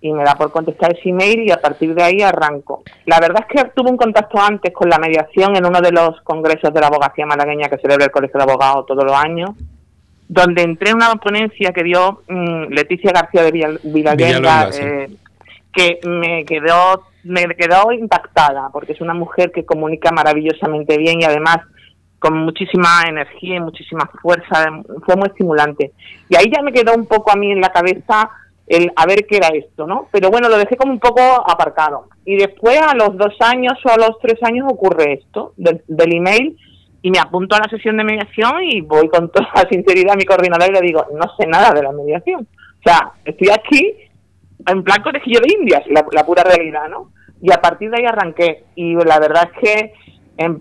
F: y me da por contestar ese email y a partir de ahí arranco. La verdad es que tuve un contacto antes con la mediación en uno de los congresos de la abogacía malagueña que celebra el Colegio de Abogados todos los años, donde entré en una ponencia que dio mm, Leticia García de Villal-
B: sí.
F: Que me quedó me quedó impactada porque es una mujer que comunica maravillosamente bien y además con muchísima energía y muchísima fuerza fue muy estimulante. Y ahí ya me quedó un poco a mí en la cabeza el a ver qué era esto no pero bueno lo dejé como un poco aparcado. Y después a los dos años o a los tres años ocurre esto del, email y me apunto a la sesión de mediación y voy con toda sinceridad a mi coordinador y le digo no sé nada de la mediación o sea estoy aquí en plan conejillo de indias, la, la pura realidad, ¿no? Y a partir de ahí arranqué. Y la verdad es que em,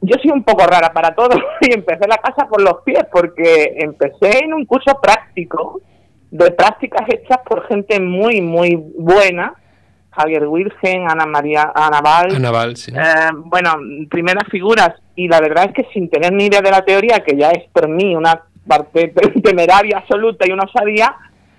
F: yo soy un poco rara para todo y empecé la casa por los pies porque empecé en un curso práctico de prácticas hechas por gente muy, muy buena. Javier Virgen, Ana María, Ana Val,
B: Anaval, sí.
F: eh, bueno, primeras figuras y la verdad es que sin tener ni idea de la teoría, que ya es por mí una parte temeraria absoluta y una osadía,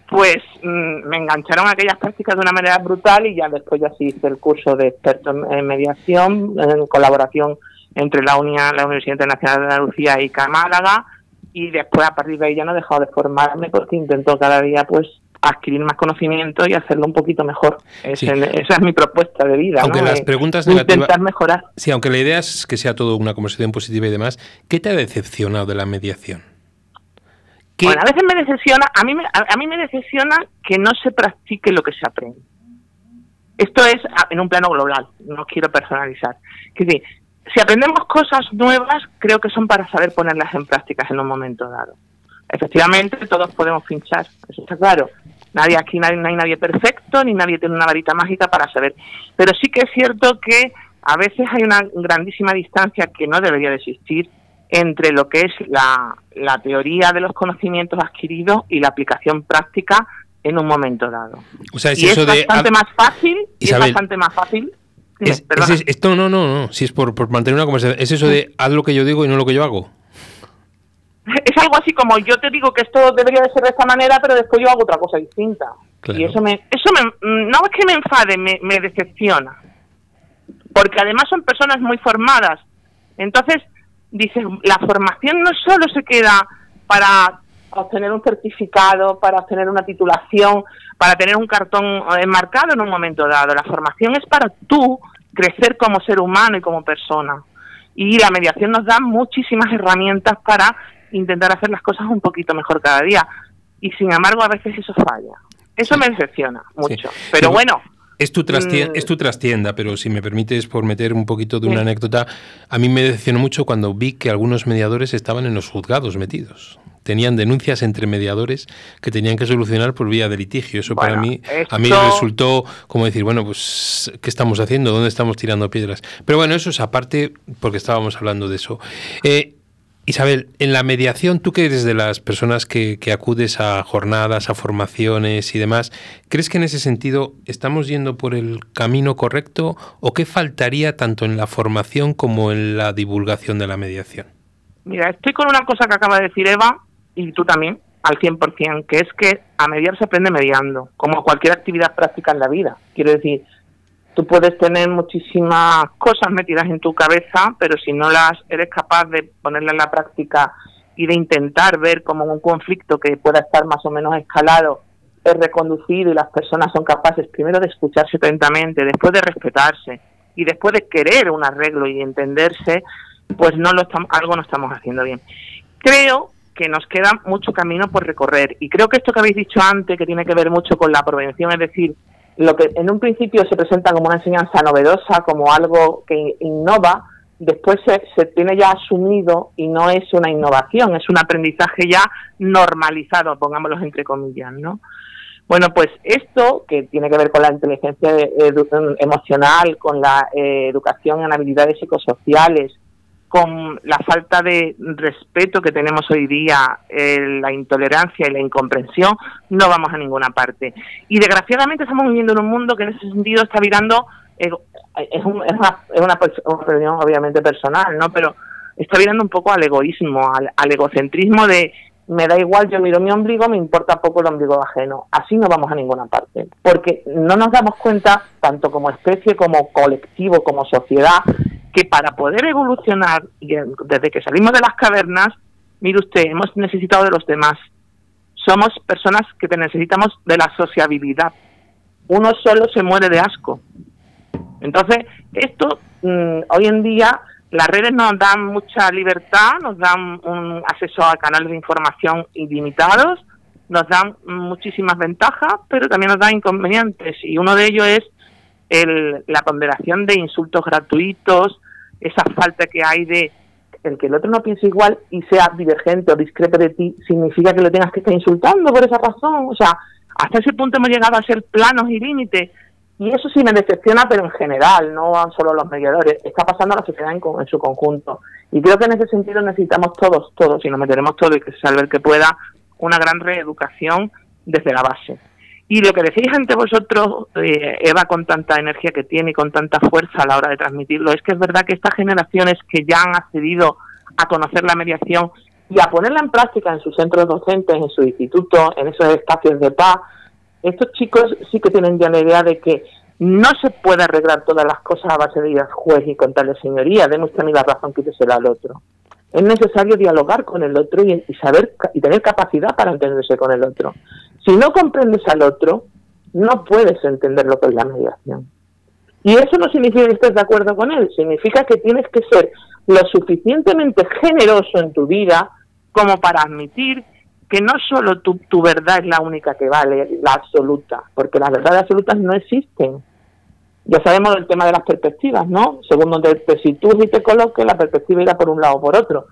F: pues mm, me engancharon a aquellas prácticas de una manera brutal y ya después ya sí hice el curso de experto en, mediación en colaboración entre la, UNIA, la Universidad Internacional de Andalucía y Málaga y después a partir de ahí ya no he dejado de formarme porque intento cada día pues adquirir más conocimiento y hacerlo un poquito mejor. Es
B: Sí.
F: el- esa es mi propuesta de vida.
B: Aunque
F: ¿no?
B: las preguntas negativas-
F: Intentar mejorar.
B: Sí, aunque la idea es que sea todo una conversación positiva y demás, ¿qué te ha decepcionado de la mediación? ¿Qué-
F: Bueno, a veces me decepciona, a mí me, a, a mí me decepciona que no se practique lo que se aprende. Esto es en un plano global, no quiero personalizar. Es si aprendemos cosas nuevas, creo que son para saber ponerlas en prácticas en un momento dado. Efectivamente, todos podemos pinchar, eso está claro. Nadie aquí, nadie, no hay nadie perfecto, ni nadie tiene una varita mágica para saber. Pero sí que es cierto que a veces hay una grandísima distancia que no debería de existir entre lo que es la, la teoría de los conocimientos adquiridos y la aplicación práctica en un momento dado.
B: O sea, es
F: y es
B: eso de...
F: bastante más fácil, y es bastante más fácil.
B: Es, es- es- esto no, no, no. Si es por, por mantener una conversación. Es eso de haz lo que yo digo y no lo que yo hago.
F: es algo así como yo te digo que esto debería de ser de esta manera, pero después yo hago otra cosa distinta.
B: Claro.
F: Y eso me, eso me, mm, no es que me enfade, me, me decepciona. Porque además son personas muy formadas. Entonces, dices, la formación no solo se queda para obtener un certificado, para obtener una titulación, para tener un cartón eh, enmarcado en un momento dado. La formación es para tú crecer como ser humano y como persona. Y la mediación nos da muchísimas herramientas para intentar hacer las cosas un poquito mejor cada día. Y sin embargo, a veces eso falla. Eso me decepciona mucho.
B: Sí.
F: Pero bueno,
B: Es tu, trastien-
F: Mm.
B: es tu trastienda, pero si me permites por meter un poquito de una
F: Sí.
B: anécdota, a mí me decepcionó mucho cuando vi que algunos mediadores estaban en los juzgados metidos. Tenían denuncias entre mediadores que tenían que solucionar por vía de litigio. Eso para mí, a mí resultó como decir, bueno, pues, ¿qué estamos haciendo? ¿Dónde estamos tirando piedras? Pero bueno, eso es aparte porque estábamos hablando de eso. Eh, Isabel, en la mediación, tú que eres de las personas que, que acudes a jornadas, a formaciones y demás, ¿crees que en ese sentido estamos yendo por el camino correcto o qué faltaría tanto en la formación como en la divulgación de la mediación?
F: Mira, estoy con una cosa que acaba de decir Eva, y tú también, al 100%, que es que a mediar se aprende mediando, como cualquier actividad práctica en la vida. Quiero decir, Tú puedes tener muchísimas cosas metidas en tu cabeza, pero si no las eres capaz de ponerlas en la práctica y de intentar ver como un conflicto que pueda estar más o menos escalado es reconducido y las personas son capaces primero de escucharse atentamente, después de respetarse y después de querer un arreglo y entenderse, pues no lo estamos, algo no estamos haciendo bien. Creo que nos queda mucho camino por recorrer y creo que esto que habéis dicho antes, que tiene que ver mucho con la prevención, es decir, lo que en un principio se presenta como una enseñanza novedosa, como algo que innova, después se, se, tiene ya asumido y no es una innovación, es un aprendizaje ya normalizado, pongámoslo entre comillas, ¿no? Bueno, pues esto que tiene que ver con la inteligencia emocional, con la eh, educación en habilidades psicosociales, con la falta de respeto que tenemos hoy día, eh, la intolerancia y la incomprensión, no vamos a ninguna parte. Y desgraciadamente estamos viviendo en un mundo que en ese sentido está virando, eh, es, una, es una, opinión obviamente personal, ¿no? Pero está virando un poco al egoísmo, al egocentrismo de me da igual, yo miro mi ombligo, me importa poco el ombligo ajeno. Así no vamos a ninguna parte, porque no nos damos cuenta, tanto como especie, como colectivo, como sociedad, que para poder evolucionar, desde que salimos de las cavernas, mire usted, hemos necesitado de los demás. Somos personas que necesitamos de la sociabilidad. Uno solo se muere de asco. Entonces, esto mm, hoy en día las redes nos dan mucha libertad, nos dan un acceso a canales de información ilimitados, nos dan muchísimas ventajas, pero también nos dan inconvenientes. Y uno de ellos es el, la ponderación de insultos gratuitos, esa falta que hay de el que el otro no piense igual y sea divergente o discrepe de ti, significa que lo tengas que estar insultando por esa razón. O sea, hasta ese punto hemos llegado a ser planos y límites y eso sí me decepciona, pero en general, no solo los mediadores, está pasando a la sociedad en, su conjunto. Y creo que en ese sentido necesitamos todos, todos, y nos meteremos todos y que se salve el que pueda, una gran reeducación desde la base. Y lo que decís ante vosotros, eh, Eva, con tanta energía que tiene y con tanta fuerza a la hora de transmitirlo, es que es verdad que estas generaciones que ya han accedido a conocer la mediación y a ponerla en práctica en sus centros docentes, en su instituto, en esos espacios de paz, estos chicos sí que tienen ya la idea de que no se puede arreglar todas las cosas a base de ir al juez y contarle señoría, deme usted a la razón, quítesela al otro. Es necesario dialogar con el otro y, saber y tener capacidad para entenderse con el otro. Si no comprendes al otro, no puedes entender lo que es la mediación. Y eso no significa que estés de acuerdo con él, significa que tienes que ser lo suficientemente generoso en tu vida como para admitir que no solo tu, tu verdad es la única que vale, la absoluta, porque las verdades absolutas no existen. Ya sabemos el tema de las perspectivas, ¿no? Según donde te sitúes y te coloques, la perspectiva irá por un lado o por otro.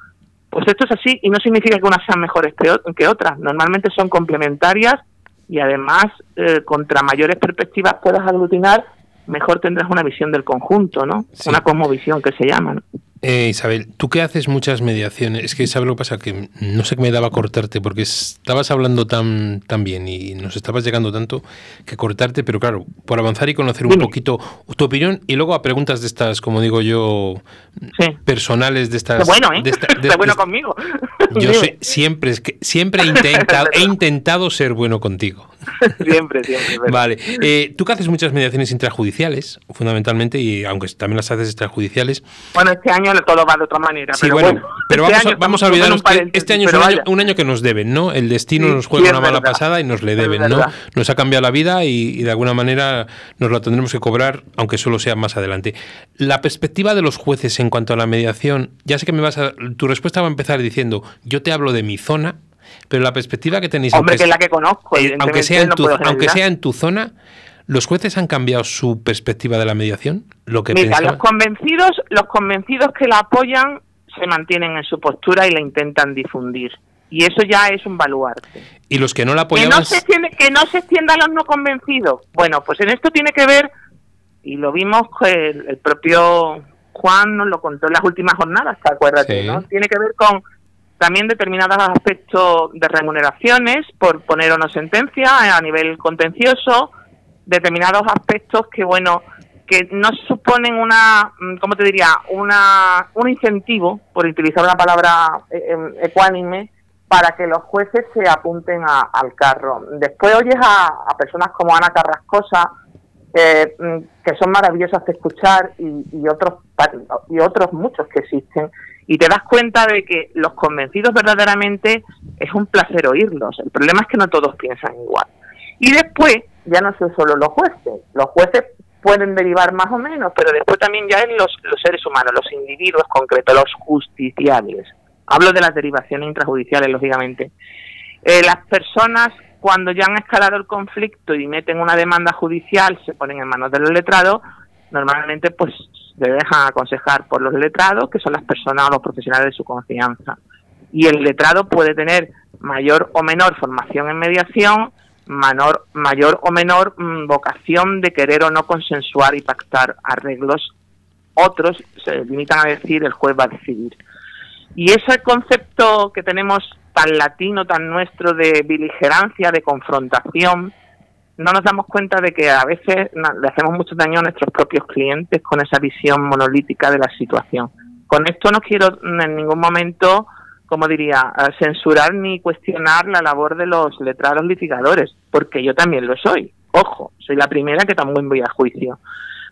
F: Pues esto es así y no significa que unas sean mejores que otras. Normalmente son complementarias y además, eh, contra mayores perspectivas puedas aglutinar, mejor tendrás una visión del conjunto, ¿no? Una cosmovisión que se llama. ¿no?
B: Eh, Isabel, tú que haces muchas mediaciones, es que sabes lo que pasa, que no sé qué me daba cortarte, porque estabas hablando tan, tan bien y nos estabas llegando tanto que cortarte, pero claro, por avanzar y conocer un poquito tu opinión y luego a preguntas de estas, como digo yo, personales de estas...
F: bueno, ¿eh? De bueno conmigo.
B: Yo siempre, es que, siempre he intentado, he intentado ser bueno contigo.
F: siempre, siempre.
B: Vale. Eh, tú que haces muchas mediaciones intrajudiciales, fundamentalmente, y aunque también las haces extrajudiciales.
F: Bueno, este año todo va de otra manera. pero bueno,
B: pero este vamos, a, olvidarnos que este año es un año, que nos deben, ¿no? El destino nos juega una mala pasada y nos le deben, ¿no? Nos ha cambiado la vida y, de alguna manera nos la tendremos que cobrar, aunque solo sea más adelante. La perspectiva de los jueces en cuanto a la mediación, ya sé que me vas a. Tu respuesta va a empezar diciendo: Yo te hablo de mi zona pero la perspectiva que tenéis...
F: Hombre, que es la que conozco.
B: Eh, aunque, sea en tu, aunque sea en tu zona, ¿los jueces han cambiado su perspectiva de la mediación? Lo que
F: Mira, los convencidos, los convencidos que la apoyan se mantienen en su postura y la intentan difundir. Y eso ya es un baluarte.
B: ¿Y los que no la apoyan?
F: Que no, se que no se extienda a los no convencidos. Bueno, pues en esto tiene que ver, y lo vimos, el, el propio Juan nos lo contó en las últimas jornadas, acuérdate, ¿no? Tiene que ver con también determinados aspectos de remuneraciones, por poner una sentencia a nivel contencioso, determinados aspectos que, bueno, que no suponen una, mm, ¿cómo te diría?, una, un incentivo, por utilizar una palabra eh, em, ecuánime, para que los jueces se apunten al carro. Después oyes a, a personas como Ana Carrascosa, eh, mm, que son maravillosas de escuchar y, y otros y otros muchos que existen y te das cuenta de que los convencidos verdaderamente es un placer oírlos. El problema es que no todos piensan igual. Y después, ya no son solo los jueces, los jueces pueden derivar más o menos, pero después también ya en los, los seres humanos, los individuos concretos, los justiciables. Hablo de las derivaciones intrajudiciales, lógicamente. Eh, las personas, cuando ya han escalado el conflicto y meten una demanda judicial, se ponen en manos de los letrados, normalmente pues se dejan aconsejar por los letrados, que son las personas o los profesionales de su confianza. Y el letrado puede tener mayor o menor formación en mediación, menor, mayor o menor mm, vocación de querer o no consensuar y pactar arreglos. Otros se limitan a decir el juez va a decidir. Y ese concepto que tenemos tan latino, tan nuestro de beligerancia, de confrontación, no nos damos cuenta de que a veces le hacemos mucho daño a nuestros propios clientes con esa visión monolítica de la situación. Con esto no quiero en ningún momento, como diría, eh, censurar ni cuestionar la labor de los letrados litigadores, porque yo también lo soy. Ojo, soy la primera que también voy a juicio.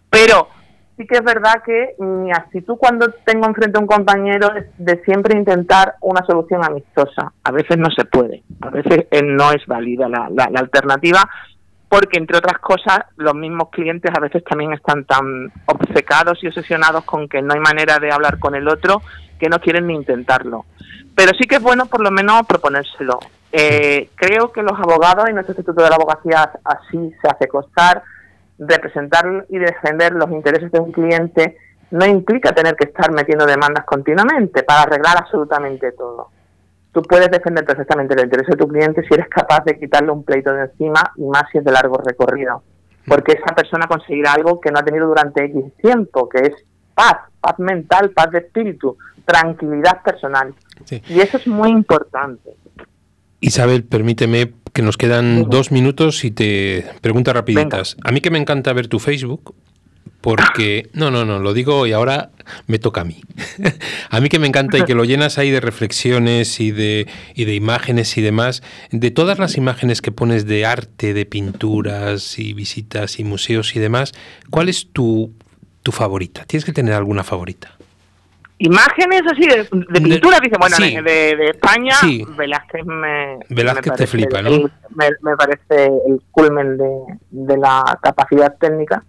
F: Pero sí que es verdad que mi actitud cuando tengo enfrente a un compañero es de siempre intentar una solución amistosa. A veces no se puede, a veces eh, no es válida la, la, la alternativa porque entre otras cosas los mismos clientes a veces también están tan obcecados y obsesionados con que no hay manera de hablar con el otro que no quieren ni intentarlo. Pero sí que es bueno por lo menos proponérselo. Eh, creo que los abogados y nuestro Instituto de la Abogacía así se hace costar representar y defender los intereses de un cliente no implica tener que estar metiendo demandas continuamente para arreglar absolutamente todo tú puedes defender perfectamente el interés de tu cliente si eres capaz de quitarle un pleito de encima y más si es de largo recorrido. Porque esa persona conseguirá algo que no ha tenido durante X tiempo, que es paz, paz mental, paz de espíritu, tranquilidad personal. Y eso es muy importante.
B: Isabel, permíteme que nos quedan dos minutos y te preguntas rapiditas. A mí que me encanta ver tu Facebook, porque no, no, no, lo digo y ahora me toca a mí. a mí que me encanta y que lo llenas ahí de reflexiones y de, y de imágenes y demás, de todas las imágenes que pones de arte, de pinturas y visitas y museos y demás, ¿cuál es tu, tu favorita? Tienes que tener alguna favorita.
F: Imágenes así de, pintura, dice, bueno, de, España, Velázquez me.
B: Velázquez te flipa, ¿no?
F: me, parece el culmen de, de la capacidad técnica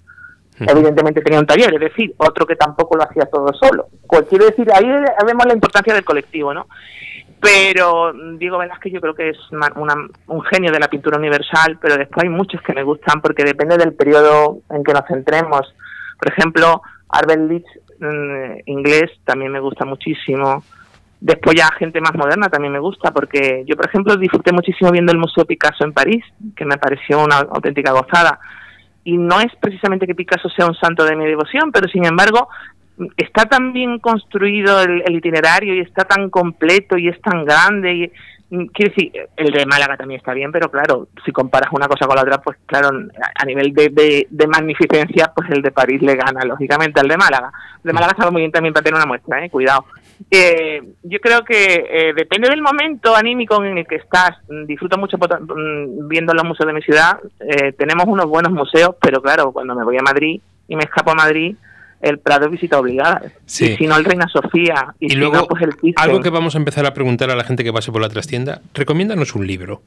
F: Evidentemente tenía un taller, es decir, otro que tampoco lo hacía todo solo. Pues decir, ahí vemos la importancia del colectivo, ¿no? Pero Diego Velázquez yo creo que es un genio de la pintura universal, pero después hay muchos que me gustan porque depende del periodo en que nos centremos. Por ejemplo, Arbel Leach, mm, inglés, también me gusta muchísimo. Después ya gente más moderna también me gusta porque yo, por ejemplo, disfruté muchísimo viendo el Museo Picasso en París, que me pareció una auténtica gozada y no es precisamente que Picasso sea un santo de mi devoción, pero sin embargo está tan bien construido el, itinerario y está tan completo y es tan grande y quiero decir el de Málaga también está bien pero claro si comparas una cosa con la otra pues claro a nivel de, de, magnificencia pues el de París le gana lógicamente al de Málaga. El de Málaga está muy bien también para tener una muestra eh cuidado eh, yo creo que eh, depende del momento anímico en el que estás. Disfruto mucho mm, viendo los museos de mi ciudad. Eh, tenemos unos buenos museos, pero claro, cuando me voy a Madrid y me escapo a Madrid, el Prado es visita obligada. Y si no, el Reina Sofía. Y, luego, pues el
B: Algo que vamos a empezar a preguntar a la gente que pase por la trastienda. Recomiéndanos un libro.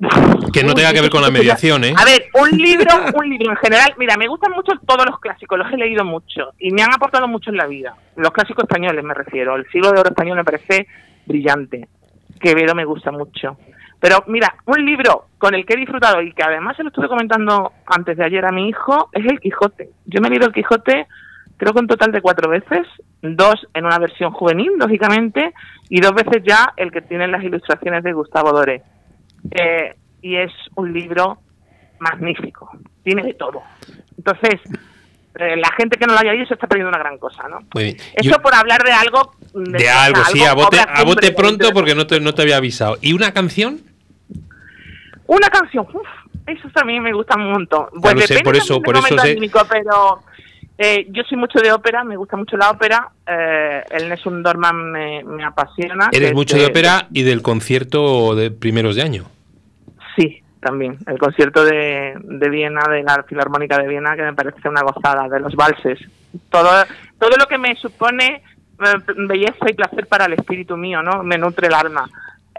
B: Que no tenga que ver con la mediación, ¿eh?
F: A ver, un libro, un libro en general. Mira, me gustan mucho todos los clásicos, los he leído mucho y me han aportado mucho en la vida. Los clásicos españoles me refiero. El siglo de oro español me parece brillante. Quevedo me gusta mucho. Pero mira, un libro con el que he disfrutado y que además se lo estuve comentando antes de ayer a mi hijo es El Quijote. Yo me he leído El Quijote creo que un total de cuatro veces, dos en una versión juvenil, lógicamente, y dos veces ya el que tiene las ilustraciones de Gustavo Doré. Eh, y es un libro magnífico, tiene de todo. Entonces, eh, la gente que no lo haya leído se está perdiendo una gran cosa, ¿no?
B: Muy
F: Esto por hablar de algo...
B: De, algo, sí, a bote, a bote pronto porque no te, no te había avisado. ¿Y una canción?
F: Una canción, uff, eso también me gusta un montón.
B: Pues depende por eso, por eso
F: pero eh, yo soy mucho de ópera, me gusta mucho la ópera. Eh, el Nessun Dorman me, apasiona.
B: Eres mucho de, ópera y del concierto de primeros de año.
F: Sí, también. El concierto de, de Viena, de la Filarmónica de Viena, que me parece una gozada, de los valses. Todo, todo lo que me supone eh, belleza y placer para el espíritu mío, ¿no? Me nutre el alma.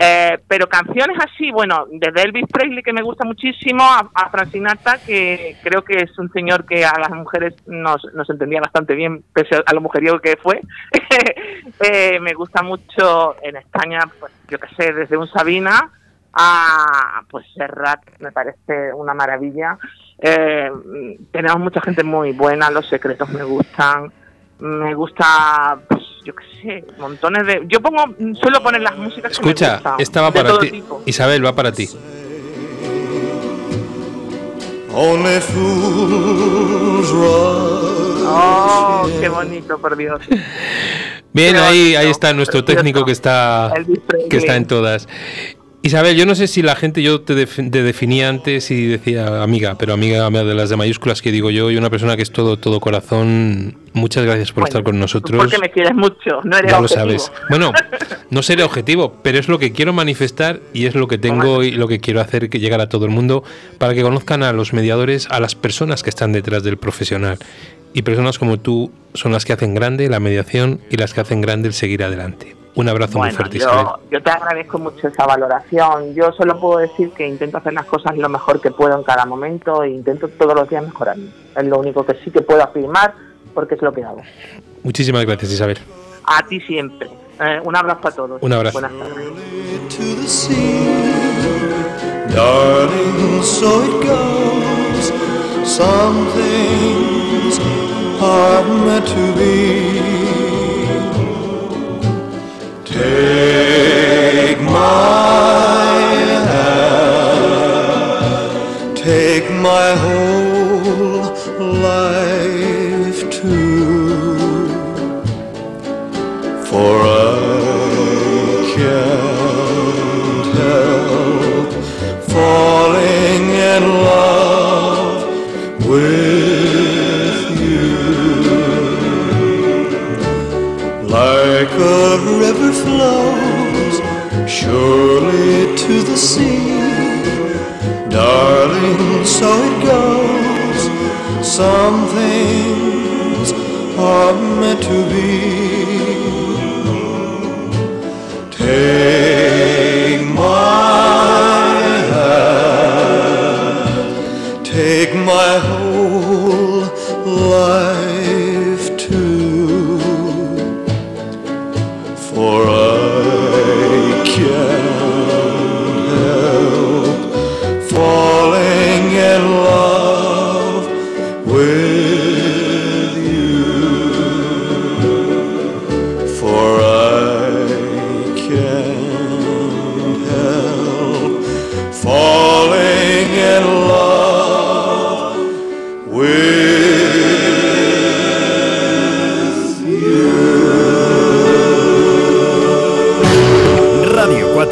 F: Eh, pero canciones así, bueno, desde Elvis Presley, que me gusta muchísimo, a, a Frank Sinatra, que creo que es un señor que a las mujeres nos, nos entendía bastante bien, pese a lo mujeriego que fue. Eh, me gusta mucho en España, pues yo qué sé, desde un Sabina a pues Serrat, me parece una maravilla. Eh, tenemos mucha gente muy buena, los secretos me gustan, me gusta, pues yo qué sé, montones de... Yo pongo, suelo poner las músicas que me
B: Escucha,
F: gustan,
B: esta va para ti.
F: tipo.
B: Isabel, va para ti.
F: Oh, qué bonito, por Dios.
B: Bien,
F: Qué
B: ahí,
F: bonito,
B: ahí está nuestro técnico que está, que está en todas. Isabel, yo no sé si la gente, yo te, def- te definía antes y decía amiga, pero amiga de las de mayúsculas que digo yo y una persona que es todo, todo corazón. Muchas gracias por
F: Bueno,
B: estar con nosotros.
F: Porque me quieres mucho, no eres
B: Ya lo
F: objetivo.
B: sabes. Bueno, no seré objetivo, pero es lo que quiero manifestar y es lo que tengo y lo que quiero hacer que llegar a todo el mundo para que conozcan a los mediadores, a las personas que están detrás del profesional. Y personas como tú son las que hacen grande la mediación y las que hacen grande el seguir adelante. Un abrazo muy fuerte, Isabel.
F: yo, yo te agradezco mucho esa valoración. Yo solo puedo decir que intento hacer las cosas lo mejor que puedo en cada momento e intento todos los días mejorar. Es lo único que sí que puedo afirmar porque es lo que hago.
B: Muchísimas gracias, Isabel.
F: A ti siempre. Eh, un abrazo a todos.
B: Un abrazo.
F: Buenas tardes.
G: Senhor. come to be.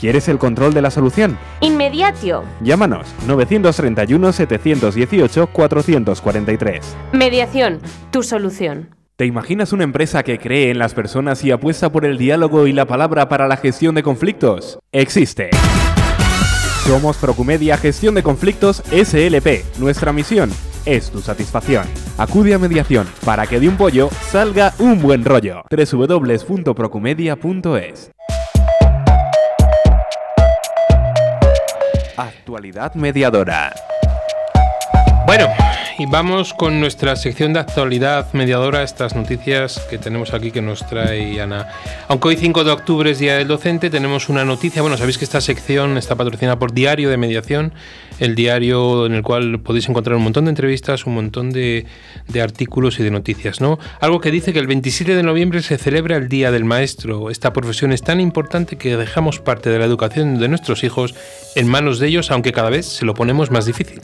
A: ¿Quieres el control de la solución?
D: Inmediatio.
A: Llámanos 931 718 443.
D: Mediación, tu solución.
A: ¿Te imaginas una empresa que cree en las personas y apuesta por el diálogo y la palabra para la gestión de conflictos? Existe. Somos Procumedia Gestión de Conflictos SLP. Nuestra misión es tu satisfacción. Acude a mediación para que de un pollo salga un buen rollo. www.procumedia.es Actualidad mediadora.
B: Bueno, y vamos con nuestra sección de actualidad mediadora, estas noticias que tenemos aquí que nos trae Ana. Aunque hoy 5 de octubre es Día del Docente, tenemos una noticia, bueno, sabéis que esta sección está patrocinada por Diario de Mediación, el diario en el cual podéis encontrar un montón de entrevistas, un montón de, artículos y de noticias, ¿no? Algo que dice que el 27 de noviembre se celebra el Día del Maestro. Esta profesión es tan importante que dejamos parte de la educación de nuestros hijos en manos de ellos, aunque cada vez se lo ponemos más difícil.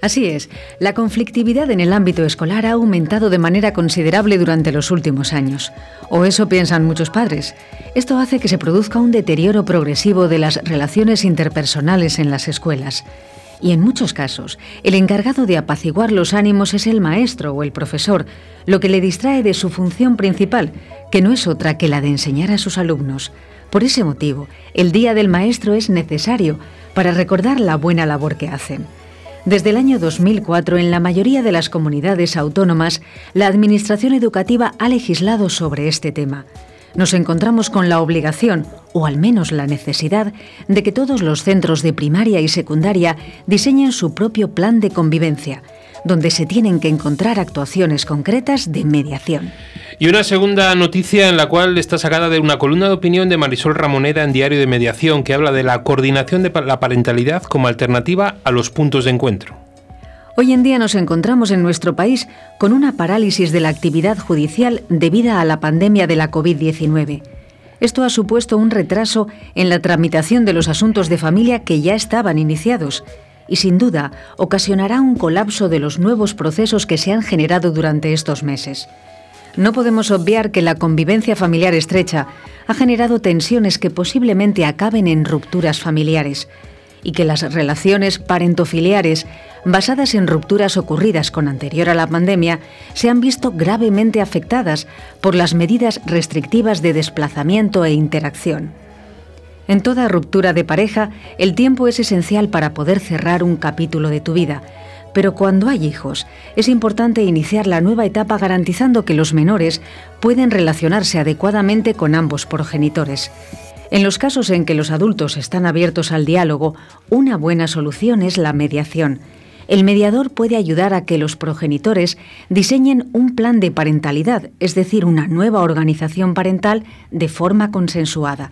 H: Así es, la conflictividad en el ámbito escolar ha aumentado de manera considerable durante los últimos años. O eso piensan muchos padres. Esto hace que se produzca un deterioro progresivo de las relaciones interpersonales en las escuelas. Y en muchos casos, el encargado de apaciguar los ánimos es el maestro o el profesor, lo que le distrae de su función principal, que no es otra que la de enseñar a sus alumnos. Por ese motivo, el Día del Maestro es necesario para recordar la buena labor que hacen. Desde el año 2004, en la mayoría de las comunidades autónomas, la Administración Educativa ha legislado sobre este tema. Nos encontramos con la obligación, o al menos la necesidad, de que todos los centros de primaria y secundaria diseñen su propio plan de convivencia, donde se tienen que encontrar actuaciones concretas de mediación.
B: Y una segunda noticia en la cual está sacada de una columna de opinión de Marisol Ramoneda en Diario de Mediación que habla de la coordinación de la parentalidad como alternativa a los puntos de encuentro.
H: Hoy en día nos encontramos en nuestro país con una parálisis de la actividad judicial debida a la pandemia de la COVID-19. Esto ha supuesto un retraso en la tramitación de los asuntos de familia que ya estaban iniciados y sin duda ocasionará un colapso de los nuevos procesos que se han generado durante estos meses. No podemos obviar que la convivencia familiar estrecha ha generado tensiones que posiblemente acaben en rupturas familiares y que las relaciones parentofiliares basadas en rupturas ocurridas con anterior a la pandemia se han visto gravemente afectadas por las medidas restrictivas de desplazamiento e interacción. En toda ruptura de pareja, el tiempo es esencial para poder cerrar un capítulo de tu vida, pero cuando hay hijos, es importante iniciar la nueva etapa garantizando que los menores pueden relacionarse adecuadamente con ambos progenitores. En los casos en que los adultos están abiertos al diálogo, una buena solución es la mediación. El mediador puede ayudar a que los progenitores diseñen un plan de parentalidad, es decir, una nueva organización parental de forma consensuada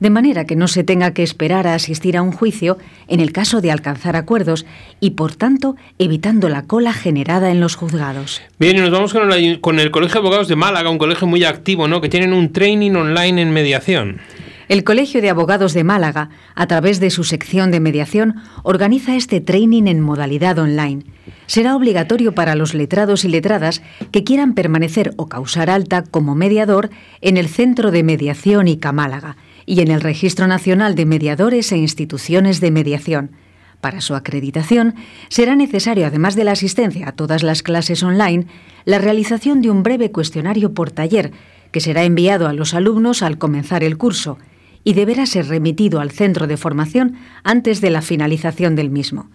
H: de manera que no se tenga que esperar a asistir a un juicio en el caso de alcanzar acuerdos y, por tanto, evitando la cola generada en los juzgados.
B: Bien, y nos vamos con el, con el Colegio de Abogados de Málaga, un colegio muy activo, ¿no? que tienen un training online en mediación.
H: El Colegio de Abogados de Málaga, a través de su sección de mediación, organiza este training en modalidad online. Será obligatorio para los letrados y letradas que quieran permanecer o causar alta como mediador en el Centro de Mediación ICA Málaga y en el Registro Nacional de Mediadores e Instituciones de Mediación. Para su acreditación, será necesario, además de la asistencia a todas las clases online, la realización de un breve cuestionario por taller, que será enviado a los alumnos al comenzar el curso y deberá ser remitido al centro de formación antes de la finalización del mismo.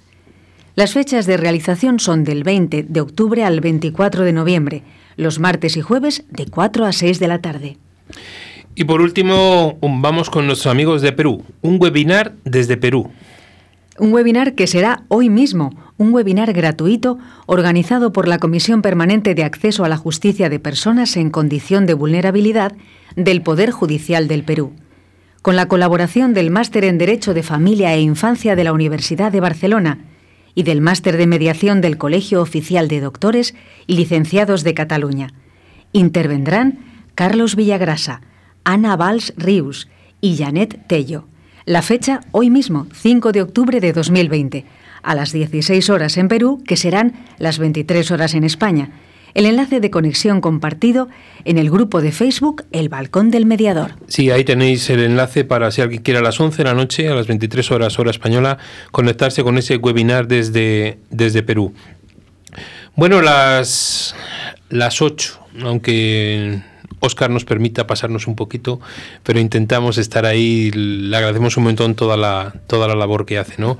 H: Las fechas de realización son del 20 de octubre al 24 de noviembre, los martes y jueves de 4 a 6 de la tarde.
B: Y por último, vamos con nuestros amigos de Perú, un webinar desde Perú.
H: Un webinar que será hoy mismo, un webinar gratuito organizado por la Comisión Permanente de Acceso a la Justicia de Personas en Condición de Vulnerabilidad del Poder Judicial del Perú, con la colaboración del Máster en Derecho de Familia e Infancia de la Universidad de Barcelona y del Máster de Mediación del Colegio Oficial de Doctores y Licenciados de Cataluña. Intervendrán Carlos Villagrasa, Ana Valls Rius y Janet Tello. La fecha hoy mismo, 5 de octubre de 2020, a las 16 horas en Perú, que serán las 23 horas en España. El enlace de conexión compartido en el grupo de Facebook El Balcón del Mediador.
B: Sí, ahí tenéis el enlace para si alguien quiere a las 11 de la noche, a las 23 horas hora española, conectarse con ese webinar desde, desde Perú. Bueno, las, las 8, aunque Oscar nos permita pasarnos un poquito, pero intentamos estar ahí. Le agradecemos un montón toda la, toda la labor que hace, ¿no?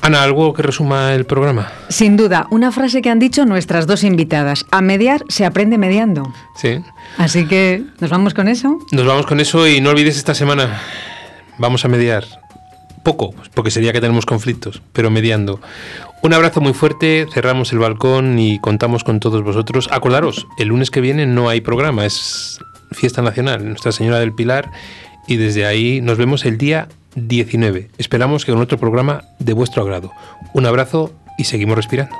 B: Ana, ¿algo que resuma el programa?
H: Sin duda, una frase que han dicho nuestras dos invitadas. A mediar se aprende mediando.
B: Sí.
H: Así que, ¿nos vamos con eso?
B: Nos vamos con eso y no olvides esta semana, vamos a mediar. Poco, porque sería que tenemos conflictos, pero mediando. Un abrazo muy fuerte, cerramos el balcón y contamos con todos vosotros. Acordaros, el lunes que viene no hay programa, es fiesta nacional, Nuestra Señora del Pilar, y desde ahí nos vemos el día 19. Esperamos que con otro programa de vuestro agrado. Un abrazo y seguimos respirando.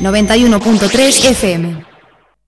I: 91.3 FM.